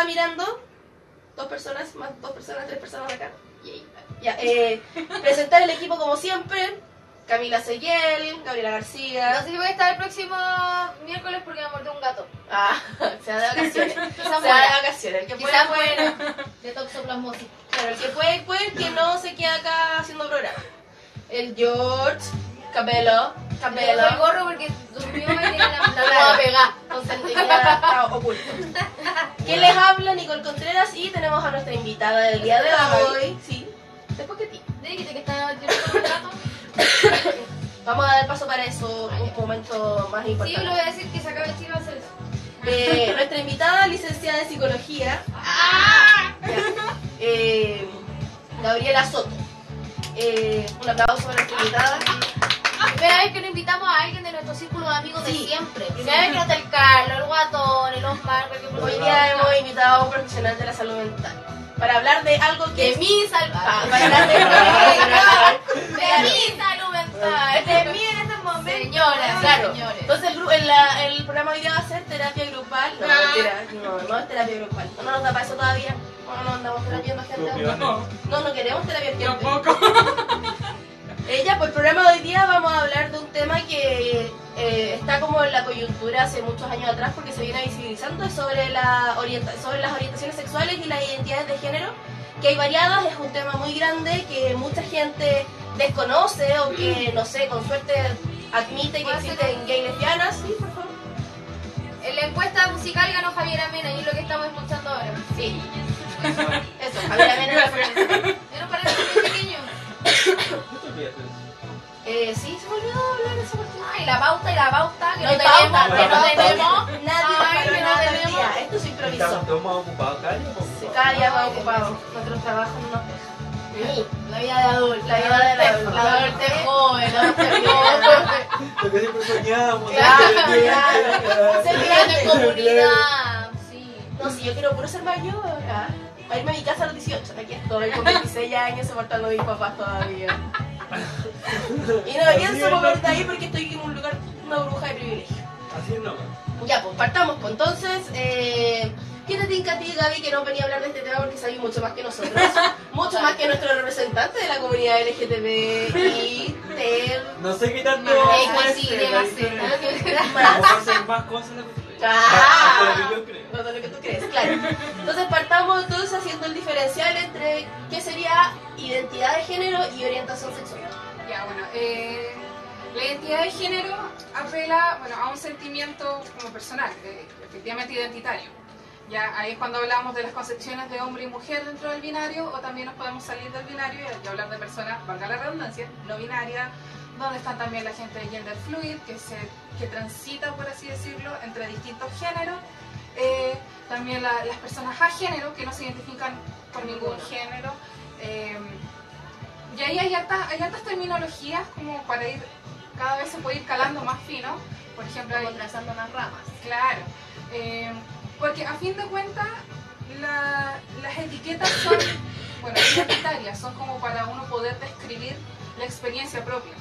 estaba mirando, dos personas, más dos personas, tres personas acá. Ya, eh, presentar el equipo como siempre. Camila Seguel, Gabriela No García. sé si voy a estar el próximo miércoles porque me mordió un gato. Ah, se de vacaciones. Se de vacaciones. El que puede, puede. de toxoplasmosis. Claro, el que puede, que no se queda acá haciendo programa. El George, Capello, Me dejo el gorro porque durmió y tiene la, Claro. puedo pegar. Entonces tenía está oculto. ¿Quién les habla? Nicole Contreras y tenemos a nuestra invitada del día de hoy. Sí, después que ti. Dijiste que llorando con el gato. Vamos a dar paso para eso, un momento más Sí, importante. lo voy a decir que se acabe el chino va a hacer eso. Eh, nuestra invitada, licenciada en psicología, ¡Ah! eh, Gabriela Soto. Eh, un aplauso para nuestra invitada. Primera vez que nos invitamos a alguien de nuestro círculo de amigos de siempre. Primera vez que no está el Carlos, el Guatón, el por Hoy día hemos invitado a un profesional de la salud mental para hablar de algo que De es mi Ah, salud para hablar de, De mi salud mental. de mí en este momento. Señoras, claro. señores. Entonces el, el, la- el programa hoy día va a ser terapia grupal. No, Ah. mentira, no, no es terapia grupal. No nos da para eso todavía. No, no andamos terapiando gente. No, No, no queremos terapia gente. tampoco. Ella, por el programa de hoy día vamos a hablar de un tema que eh, está como en la coyuntura hace muchos años atrás porque se viene visibilizando sobre, la sobre las orientaciones sexuales y las identidades de género, que hay variadas, es un tema muy grande que mucha gente desconoce o que, no sé, con suerte admite que ¿Puedo hacer existen gay lesbianas. Sí, por favor. En la encuesta musical ganó Javier Amena y es lo que estamos escuchando ahora. Sí. Eso, Javier Amena. Eh, sí, se me olvidó hablar de esa cuestión. Ay, la pauta y la pauta que No tenemos, pauta, que no tenemos. Preparó que no nada tenemos. día. Esto se improvisó. Estamos todos más ocupados, Cari. Sí, cada día más ocupados. Nuestros trabajos no nos dejan. La vida de adulto. La vida de adulto. La adulta es joven, la adulta es joven. Lo que siempre soñamos. Claro, claro. Ser en grande. comunidad. Sí. No, si yo quiero puro ser mayor. ah. Para irme a mi casa a los 18. Aquí estoy con 26 años soportando a mis papás todavía. Y no me pienso mover de ahí porque estoy en un lugar, una burbuja de privilegio. Así es, no. Ya, pues partamos. Pues entonces, eh, ¿qué te tinca a ti, Gaby, que no venía a hablar de este tema porque sabes mucho más que nosotros? mucho más que nuestro representante de la comunidad LGTB y TER. No sé qué tanto. Más. Hacer más cosas Ah. De lo que yo. No lo que tú crees, claro. Entonces partamos entonces haciendo el diferencial entre qué sería identidad de género y orientación sexual. Ya, bueno, eh, la identidad de género apela bueno, a un sentimiento como personal, de- efectivamente identitario. Ya ahí es cuando hablamos de las concepciones de hombre y mujer dentro del binario, o también nos podemos salir del binario y hablar de personas, valga la redundancia, no binarias, donde están también la gente de gender fluid, que, se, que transita, por así decirlo, entre distintos géneros. Eh, también la- las personas a género, que no se identifican con ningún género. Eh, y ahí hay hartas, hay hartas terminologías como para ir, cada vez se puede ir calando más fino. Por ejemplo, hay, trazando unas ramas. claro, eh, porque a fin de cuentas la- las etiquetas son, bueno, identitarias, son como para uno poder describir la experiencia propia.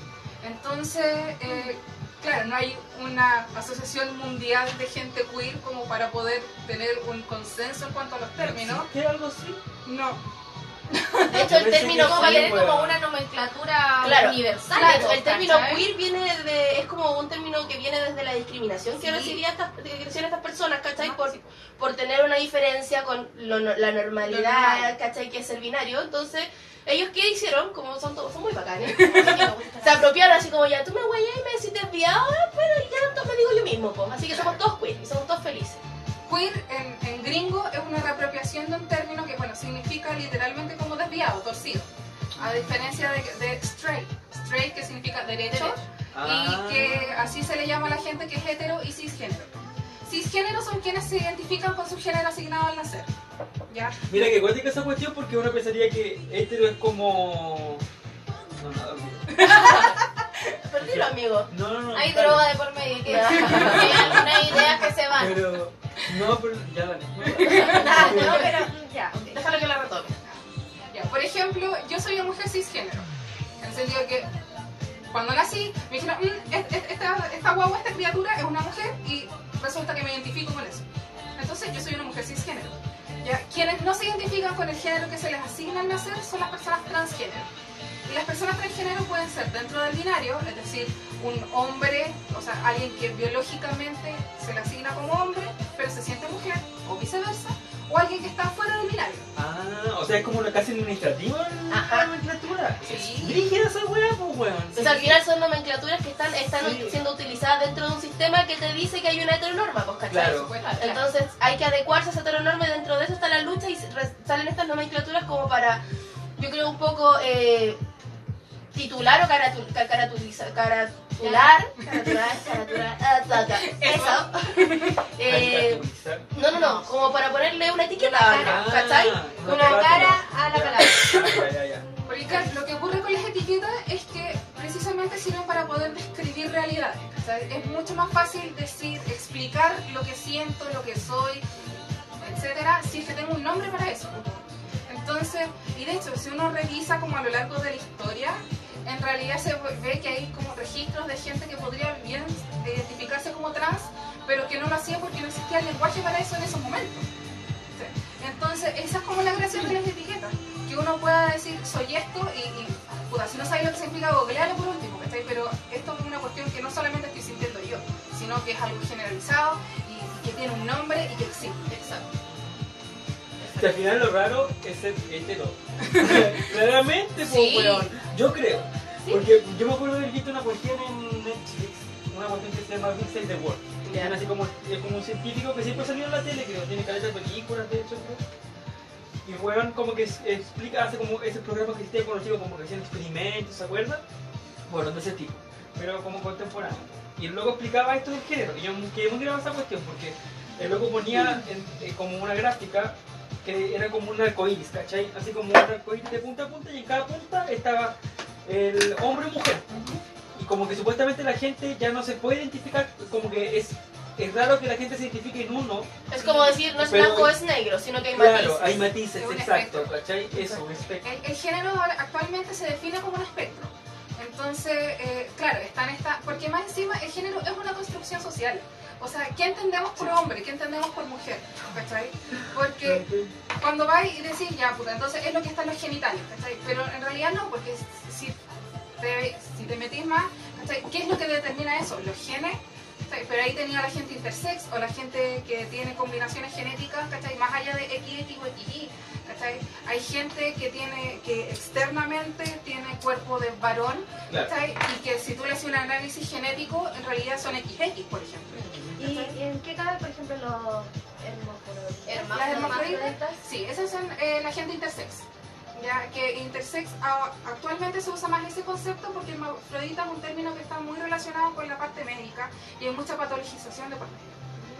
Entonces, eh, claro, no hay una asociación mundial de gente queer como para poder tener un consenso en cuanto a los términos. ¿Existe algo así? No, De hecho, el término que Como sí, para tener weón. como una nomenclatura Claro, universal. Claro, el término queer viene de, es como un término que viene desde la discriminación que Sí. recibían estas, que recibían estas personas, ¿cachai? Ah, Por, sí. por tener una diferencia con lo no- la normalidad, normal. ¿cachai? Que es el binario. Entonces, ellos qué hicieron, como son todos, son muy bacanes, se apropiaron así como ya, tú me güey y me decís desviado, ah, bueno, y ya entonces me digo yo mismo, pues. Así que somos todos queer y somos todos felices. Queer en, en gringo es una reapropiación de un término que bueno significa literalmente como desviado, torcido. A diferencia de, de straight, straight que significa derecho Ah. y que así se le llama a la gente que es hetero y cisgénero. Cisgénero son quienes se identifican con su género asignado al nacer. ¿Ya? Mira que cuéntica esa cuestión porque uno pensaría que hetero es como. No, nada. Perdilo, amigo. No, no, no. Hay droga de por medio, que hay algunas ideas que se van. Pero. No, pero. Ya dale. no, pero ya, déjalo que la retome. Ya, Por ejemplo, yo soy una mujer cisgénero. En el sentido que cuando nací me dijeron, "Mm, es- esta, esta guagua, esta criatura es una mujer y resulta que me identifico con eso. Entonces yo soy una mujer cisgénero. Quienes no se identifican con el género que se les asigna al nacer son las personas transgénero. Y las personas transgénero pueden ser dentro del binario, es decir, un hombre, o sea, alguien que biológicamente se le asigna como hombre, pero se siente mujer, o viceversa, o alguien que está fuera del binario. Ah, o sea, es como una casi administrativa Ajá. la nomenclatura. Sí. Rígida esa weá, pues weón. Entonces al final son nomenclaturas que están, están Sí. siendo utilizadas dentro de un sistema que te dice que hay una heteronorma, pues ¿cachai? Claro. Entonces hay que adecuarse a esa heteronorma y dentro de eso está la lucha y salen estas nomenclaturas como para, yo creo, un poco eh, titular o caratu- ca- caratuliza- caratular, caratular, caratular, ah, eso. Eh, no, no, no, como para ponerle una etiqueta, Ah, ¿cachai? una Una carátula. cara a la palabra. Ah. Porque claro, lo que ocurre con las etiquetas es que precisamente sirven para poder describir realidades. ¿cachai? Es mucho más fácil decir, explicar lo que siento, lo que soy, etcétera, si es que tengo un nombre para eso. Entonces, y de hecho, si uno revisa como a lo largo de la historia, en realidad se ve que hay como registros de gente que podría bien identificarse como trans, pero que no lo hacía porque no existía el lenguaje para eso en esos momentos. Entonces, esa es como la gracia de las etiquetas, que uno pueda decir, soy esto, y, y puta, si no sabes lo que significa, googlealo por último, ¿cachai? Pero esto es una cuestión que no solamente estoy sintiendo yo, sino que es algo generalizado y, que tiene un nombre y que existe. Exacto. Que al final lo raro es ser hetero. Claramente, pues, Sí. Yo creo. Sí. Porque yo me acuerdo de haber visto una cuestión en Netflix, una cuestión que se llama Save the World. Es así como, es como un científico que siempre salió en la tele, creo, tiene caleta de películas, de hecho. Y weón como que explica, hace como ese programa que existía con los chicos, como que hacían experimentos, ¿se acuerdan? Bueno, de ese tipo, pero como contemporáneo. Y el loco explicaba esto del género, y yo quedé muy esa cuestión, porque el loco ponía en- eh, como una gráfica que era como un arcoíris, ¿cachai? Así como un arcoíris de punta a punta, y en cada punta estaba el hombre y mujer. Y como que supuestamente la gente ya no se puede identificar, como que es, es raro que la gente se identifique en uno. Es como decir, no es Pero- blanco, es negro, sino que hay Claro, matices. hay matices, exacto, espectro. ¿cachai? Eso, un espectro. El, el género actualmente se define como un espectro. Entonces, eh, claro, está en esta. Porque más encima, el género es una construcción social. O sea, ¿qué entendemos por hombre? ¿Qué entendemos por mujer? ¿Cachai? Porque cuando vais y decís, ya, puta, entonces es lo que está en los genitales, ¿cachai? Pero en realidad no, porque te, si te metís más, ¿cachai? ¿Qué es lo que determina eso? Los genes. ¿cachai? Pero ahí tenía la gente intersex o la gente que tiene combinaciones genéticas, ¿cachai? Más allá de XX o XY, ¿cachai? Hay gente que tiene, que externamente tiene cuerpo de varón. Y que si tú le haces un análisis genético, en realidad son XX, por ejemplo. ¿Y en qué cabe, por ejemplo, los hermafroditas? Las hermafroditas, hermafroditas? sí, esas son eh, la gente intersex. Ya que intersex a- actualmente se usa más ese concepto porque hermafrodita es un término que está muy relacionado con la parte médica y hay mucha patologización de por medio.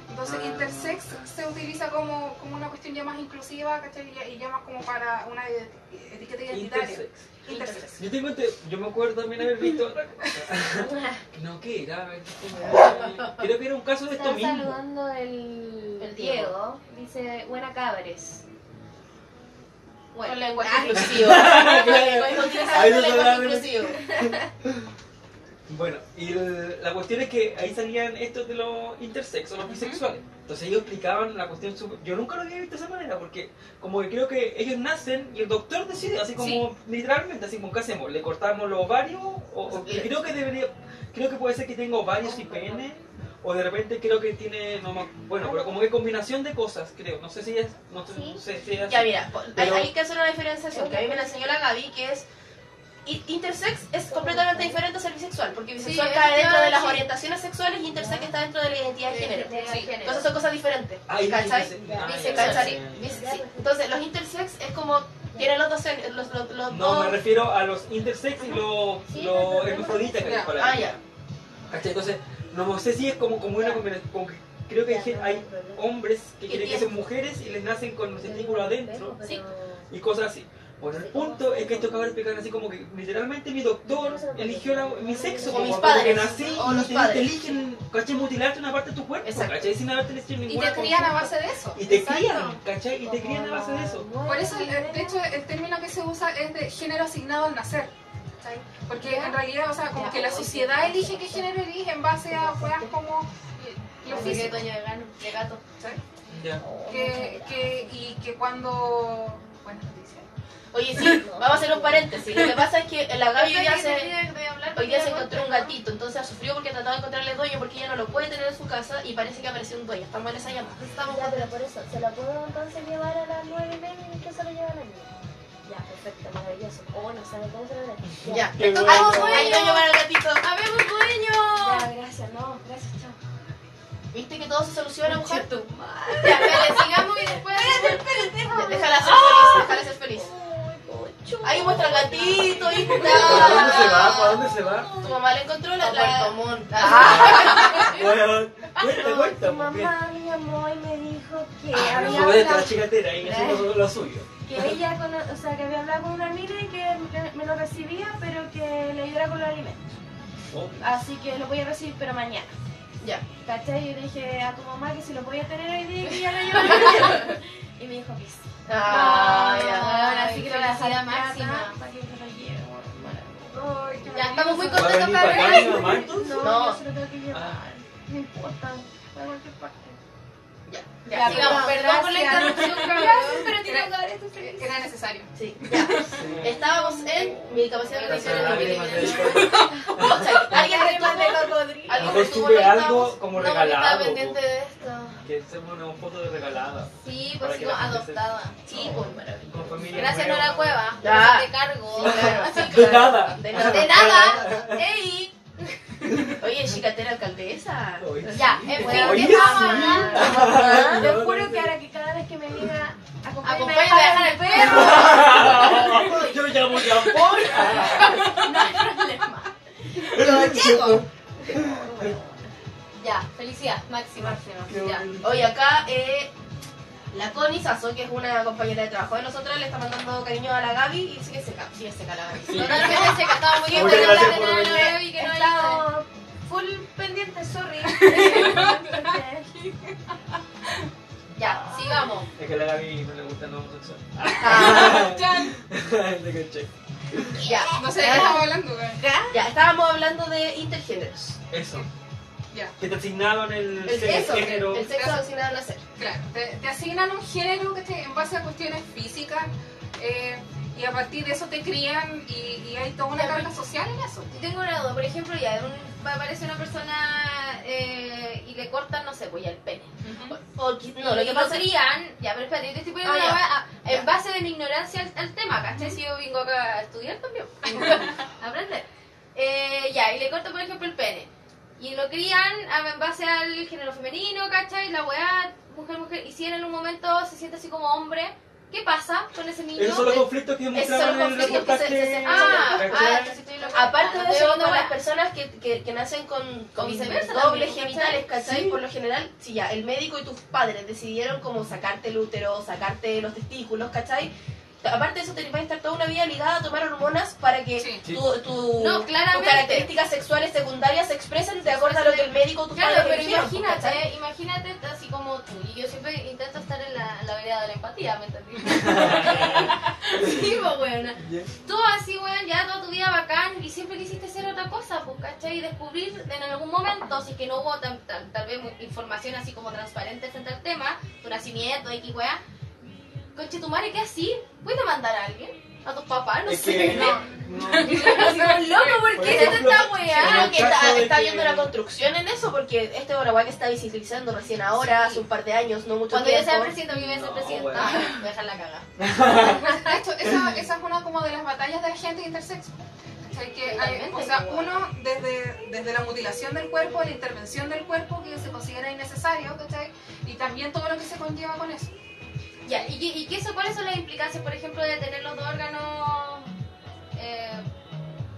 Entonces Ah. intersex se utiliza como, como una cuestión ya más inclusiva ¿cachai? y ya más como para una eti- etiqueta identitaria. Intersex. Intersex. Yo tengo ente- yo me acuerdo también haber visto otra cosa. No, ¿qué era? Creo que era un caso de esto Está mismo. saludando el, El Diego. Dice, buena cabres. Bueno, Con lenguaje ah, inclusivo. Lenguaje inclusivo. Bueno, y el- la cuestión es que ahí salían estos de los intersex o los bisexuales. Entonces ellos explicaban la cuestión Yo nunca lo había visto de esa manera porque como que creo que ellos nacen y el doctor decide, así como literalmente, así como ¿qué hacemos? ¿Le cortamos los ovarios? O, o- creo que debería... Creo que puede ser que tenga ovarios y pene. O de repente creo que tiene... No, bueno, pero como que combinación de cosas, creo. No sé si es... No, sé- Sí. no sé si es Ya, mira, hay, Pero- hay que hacer una diferenciación que a mí me la enseñó la Gaby, que es intersex es completamente diferente a ser bisexual, porque bisexual Sí, cae dentro de las orientaciones sexuales y intersex está dentro de la identidad de género. de Sí. género. Entonces son cosas diferentes. Y ¿Cachai? dice- ah, ¿cachai? Entonces los intersex es como tienen los dos los, los, los No, dos me refiero a los intersex y los, Sí, los hermafroditas que hay. Ah, ya. ¿Cachai? Entonces, no sé si es como, como una combinación. como que creo que hay, hay hombres que quieren que sean mujeres y les nacen con los testículos adentro Sí. y cosas así. Bueno, el punto es que estos cabros explican así como que literalmente mi doctor eligió la- mi sexo, O como mis como que padres, nací o y los te, padres. te eligen, ¿cachai? Mutilarte una parte de tu cuerpo, Exacto. ¿cachai? Sin haberte hecho Y te crían a base de eso. Y te Exacto. crían, ¿cachai? Y te crían a base de eso. Por eso, de hecho, el término que se usa es de género asignado al nacer. ¿Cachai? Porque en realidad, o sea, como que la sociedad elige qué género elige en base a weas como lo físico. dueño de, gano, de gato. que, que, y que cuando... Buenas noticias. Oye, sí, vamos a hacer un paréntesis. Lo que pasa es que la Gaby hoy día se, hablar hoy día se encontró un gatito, entonces sufrió porque trataba de encontrarle dueño porque ella no lo puede tener en su casa y parece que apareció un dueño. Estamos en esa llamada. Estamos Ya, pero por eso, ¿se la puedo entonces llevar a las nueve y media y que se lo lleva la niña? Ya, perfecto, maravilloso. Oh, no sabe cómo se lo. Ya. Bueno. Hay dueño para el gatito. ¡Habemos dueño! Ya, gracias, no, gracias, chao. ¿Viste que todo se soluciona, mujer? Ya, espérate, sigamos y después... Ya, Déjala ser feliz, déjala ser feliz. Ahí muestra el gatito, ahí ¿Para dónde se va? ¿Para dónde se va? Tu mamá le encontró la... A la... Puerto Montt. Bueno, cuenta, cuenta. Tu porque- mamá me llamó y me dijo que Ah, había no de la hablado, chicatera y haciendo lo suyo. Que ella, cono- o sea, que había hablado con una amiga y que me- lo recibía, pero que le ayudara con los alimentos. Oh, Así que lo voy a recibir, pero mañana. Ya. ¿Cachai? Yo dije a tu mamá que si lo podía tener hoy día y que ya lo llevara. y me dijo que sí. Ay, ahora sí que lo voy a dejar máxima. Para que me lo lleve. Bueno, Ay, qué Ya, estamos muy ¿Va a contentos, entonces? No, No. yo se lo tengo que llevar. No importa. Cualquier parte. Ya, sigamos, perdón por la Gracias. interrupción, Gabriel, pero tengo que dar esto feliz. Era necesario. Sí, ya. Estábamos en mi capacidad de ¿Alguien Lágrimas de cocodrilo. ¿Alguien que algo como regalado. pendiente de esto. Que hacemos una foto de regalada. Sí, pues se- adoptada. Sí, pues maravilloso. Gracias. Nora Cueva. Ya. Te cargo. Sí. De nada. De nada. ¡Ey! Oye, chicatera alcaldesa. Ya, sí. en fin, ¿qué hablar? Ah, Te juro que ahora que cada vez que me diga acompáñame a dejar el perro. Yo llamo ya por. No hay problema. Yo llego. Ya, felicidad, máxima. Qué Ya. Oye, acá eh, la Connie Sasso, que es una compañera de trabajo de nosotros, le está mandando cariño a la Gaby y sigue seca, sigue seca la Gaby. Totalmente seca, estaba muy bien. Muchas gracias la por venir. vi que no estado full pendiente, sorry. Ya, sigamos. Es que a la Gaby no le gusta el homosexual. Ah, ya, No sé de qué estamos hablando, güey. ya, estábamos hablando de intergéneros. Eso. Ya, Que te asignaron el, El sexo, género. el sexo asignado al nacer. claro. Te, te asignan un género que te- en base a cuestiones físicas eh, y a partir de eso te crían y, y hay toda una carga social en eso. Yo tengo una duda, por ejemplo, ya un- aparece una persona eh, y le cortan, no sé, pues ya el pene. O qui- no, lo que pasa crían, ya, pero espérate, yo te estoy poniendo Ah, una Ya. en base de mi ignorancia al, al tema, ¿cachai? Si yo vengo acá a estudiar también, a aprender. Eh, ya, y le cortan, por ejemplo, el pene. Y lo crían ah, en base al género femenino, ¿cachai? La weá, mujer, mujer. Y si en un momento se siente así como hombre, ¿qué pasa con ese niño? Esos son los conflictos que Esos son mostraban en los el conflictos que se- reportaje. se- se- Ah, ah. Aparte Ah, de no eso, para las personas que, que, que nacen con, con viceversa dobles también, genitales, ¿cachai? Sí. Por lo general, si ya el médico y tus padres decidieron como sacarte el útero, sacarte los testículos, ¿cachai? Aparte de eso, te vas a estar toda una vida ligada a tomar hormonas para que Sí. Sí. tu, tu- No, tus características sexuales secundarias se expresen de acuerdo a lo que el médico o tus Claro, pero pues, ¿cachai? imagínate, imagínate así como tú. Y yo siempre intento estar en la, en la vereda de la empatía, ¿me entendí? sí, pues, weón. Ya. Tú así, weón, ya toda tu vida bacán y siempre quisiste ser otra cosa, pues, ¿cachai? Y descubrir en algún momento, si es que no hubo tan- tan- tal vez información así como transparente frente al tema, tu nacimiento, X, weá. Conche, tu madre, ¿qué así? ¿Puedes demandar a alguien? ¿A tus papás? No Es sé. que No. no. Como, loco, ¿por Por qué se te ejemplo, está? Creo que está, está que- habiendo una construcción en eso porque este es una weá que está visibilizando recién ahora, Sí. hace un par de años, no mucho Cuando yo tiempo. sea presidente, yo voy a ser No, presidenta. weón. Voy a dejar la caga. De hecho, esa, esa es una como de las batallas de la gente intersex. Que hay- o sea, uno desde, desde la mutilación del cuerpo, la intervención del cuerpo que se considera innecesario, ¿cachai? Y también todo lo que se conlleva con eso. Ya, ¿y, qué- y qué eso, cuáles son las implicancias, por ejemplo, de tener los dos órganos? Eh,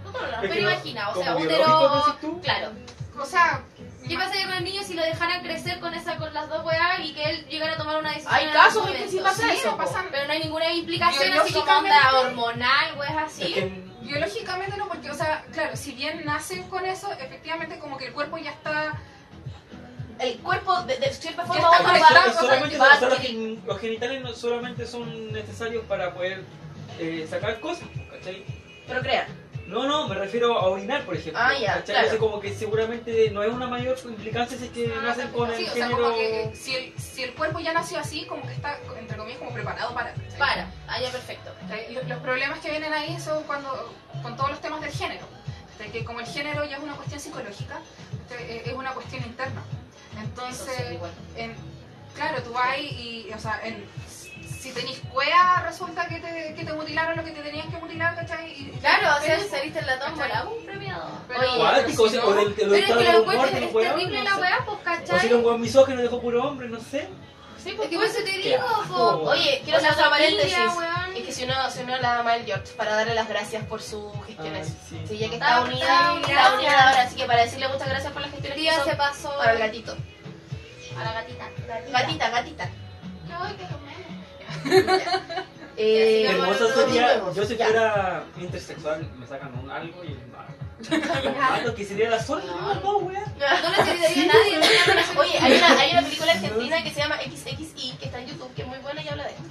no todos los órganos, pero no- imagina, o sea, útero. Claro. O sea, ¿Qué pasaría con el niño si lo dejaran crecer con esa con las dos weas y que él llegara a tomar una decisión? Hay casos en que sí pasa sí, eso, no po. pasa Pero no hay ninguna implicación así como onda hormonal, weas así. Es que biológicamente no, porque, o sea, claro, si bien nacen con eso, efectivamente como que el cuerpo ya está... El cuerpo, de, de cierta forma, va, va a adquirir- los genitales no solamente son necesarios para poder eh, sacar cosas, ¿cachai? procrear. No, no, me refiero a orinar, por ejemplo. Ah, ya, ¿cachai? claro. Entonces, como que seguramente no es una mayor implicancia si es que Ah, nacen con Sí, el o sea, género... como que si el, si el cuerpo ya nació así, como que está, entre comillas, como preparado para. ¿cachai? Para, ah, ya perfecto. Los, los problemas que vienen ahí son cuando, con todos los temas del género. Que como el género ya es una cuestión psicológica. Eh, es una cuestión interna. Entonces, en- claro, tú vas y, y, o sea, en- si tenés cuea, resulta que te, que te mutilaron lo que te tenían que mutilar, ¿cachai? Y- Claro, o sea, pero- si saliste en la tómbola, ¿Cachai? un premiado. Pero- Oye, Cuático, o sea, o del, o pero es que lo encuentro es terrible no la weá, pues, O si era ¿cachai? un weón misógino dejó puro hombre, no sé. Sí, pues por eso te digo, po. Oye, quiero hacer familia, paréntesis. weón. Es que si uno, si uno la ama el George para darle las gracias por sus gestiones. Ay, sí. Sí, ya que Está está unida, está unida. ahora, así que para decirle muchas gracias por las gestiones que Día se pasó para el gatito. a la gatita. Gatita, gatita. Ay, qué romano. Eh, Bueno, sería, yo si fuera intersexual, me sacan un algo y me mato, que sería la suerte, No. no, weón. No necesitaría a nadie. no Oye, hay una, hay una película argentina que se llama XXI, que está en YouTube, que es muy buena y habla de esto.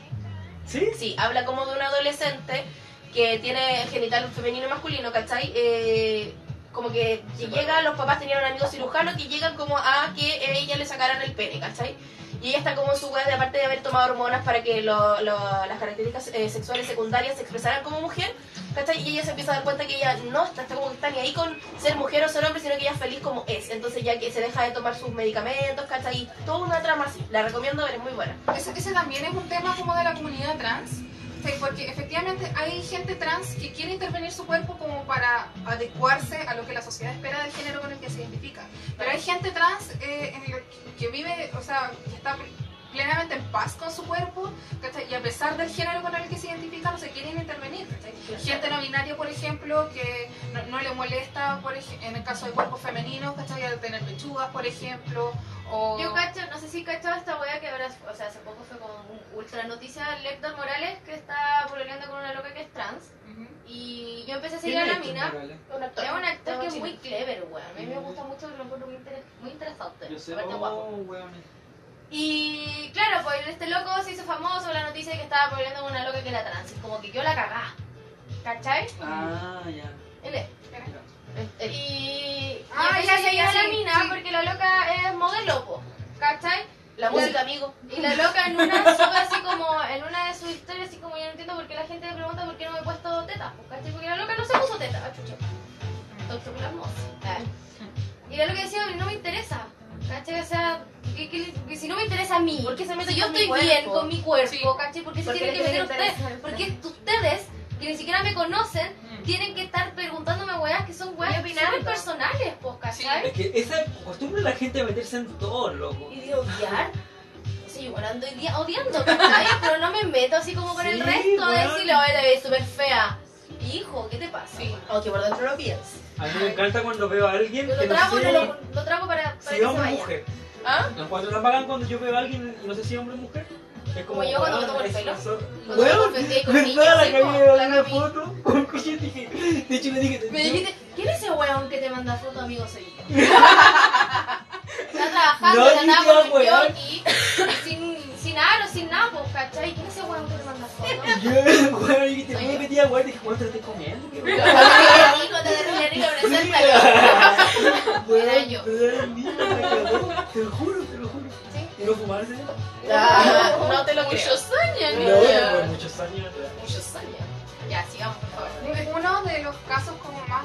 ¿Sí? Sí, habla como de un adolescente que tiene genital femenino y masculino, ¿cachai? Eh, como que que llega, los papás tenían un amigo cirujano que llegan como a que ella le sacaran el pene, ¿cachai? Y ella está como en su web de aparte de haber tomado hormonas para que lo- lo- las características eh, sexuales secundarias se expresaran como mujer, ¿cachai? Y ella se empieza a dar cuenta que ella no está, está como que está ni ahí con ser mujer o ser hombre, sino que ella es feliz como es. Entonces ya que se deja de tomar sus medicamentos, ¿cachai? Y toda una trama así. La recomiendo ver, es muy buena. Ese, ese también es un tema como de la comunidad trans, sí, porque efectivamente hay gente trans que quiere intervenir su cuerpo como para adecuarse a lo que la sociedad espera del género con el que se identifica. Pero hay gente trans eh, en el que, vive, o sea, que está plenamente en paz con su cuerpo, ¿cachai? y a pesar del género con el que se identifica no se quieren intervenir. ¿cachai? Gente no binaria, por ejemplo, que no, no le molesta, por en el caso de cuerpos femeninos, ¿cachai? al tener pechugas, por ejemplo, o... Yo cacho, no sé si cachaba esta wea que ahora, o sea, hace poco fue como un ultra noticia Lector Morales que está pololeando con una loca que es trans. Y yo empecé a seguir a la mina. Un actor. Es un actor que es muy clever, weón. A mí me gusta mucho, lo encuentro muy, inter- muy interesante. Yo sé, aparte oh, guapo. weón. Y claro, pues este loco se hizo famoso la noticia de que estaba pololeando con una loca que era trans. Y como que yo la cagá. ¿Cachai? Ah, ya. Eh, Y, Ah, y empecé ya, a ya, seguir ya, a la mina sí. porque la loca es modelo, po, ¿cachai? La música, amigo. Y la loca en una sube así como, en una de sus historias, así como yo no entiendo por qué la gente me pregunta por qué no me he puesto tetas, pues, ¿cachai? Porque la loca no se puso tetas, ah, chucha. Estoy súper hermosa. Ah. Y la loca decía, no me interesa, ¿cachai? O sea, que, que- que si no me interesa a mí, ¿Por qué se mete si yo estoy bien con mi cuerpo, Sí. ¿cachai? ¿Por qué se ¿Por qué tienen que meter que ustedes? Porque ustedes, que ni siquiera me conocen, Mm. tienen que estar preguntándome weas que son weas súper personales, pues, ¿cachai? Es que esa costumbre de la gente a meterse en todo, loco. Y de odiar. Sí, igual ando odiando, ¿cachai? Pero no me meto así como con el resto de weón. decirle, oye, te ves súper fea. Hijo, ¿qué te pasa? Sí. Aunque por dentro lo piensas. A mí me encanta cuando veo a alguien Yo que lo no trago, sé no lo, lo trago para, para si que se hombre o vaya. mujer. ¿Ah? Lo encuentro tan bacán cuando yo veo a alguien y no sé si hombre o mujer. Es Como yo cuando me tomo el pelo. con ¿verdad? La me la una foto con dije, de hecho le dije, Me dijiste, ¿quién es ese weón que te manda foto, amigo? Soy yo. Está trabajando, No, con idea, weón. jockey, sin, sin aro, sin nada, pues, ¿cachai? ¿Quién es ese weón que te manda foto? Y yo, weón, y te Soy me yo. metía, weón, dije, weón, te lo estoy comiendo, weón. Te derribaré y lo preséntalo. Era yo. Te lo juro, te lo juro. Sí. ¿Y no fumarse? Ah, no te lo creo. Muchos años, No, niña. muchos años. Muchos años. Ya, sigamos, por favor. Uno de los casos como más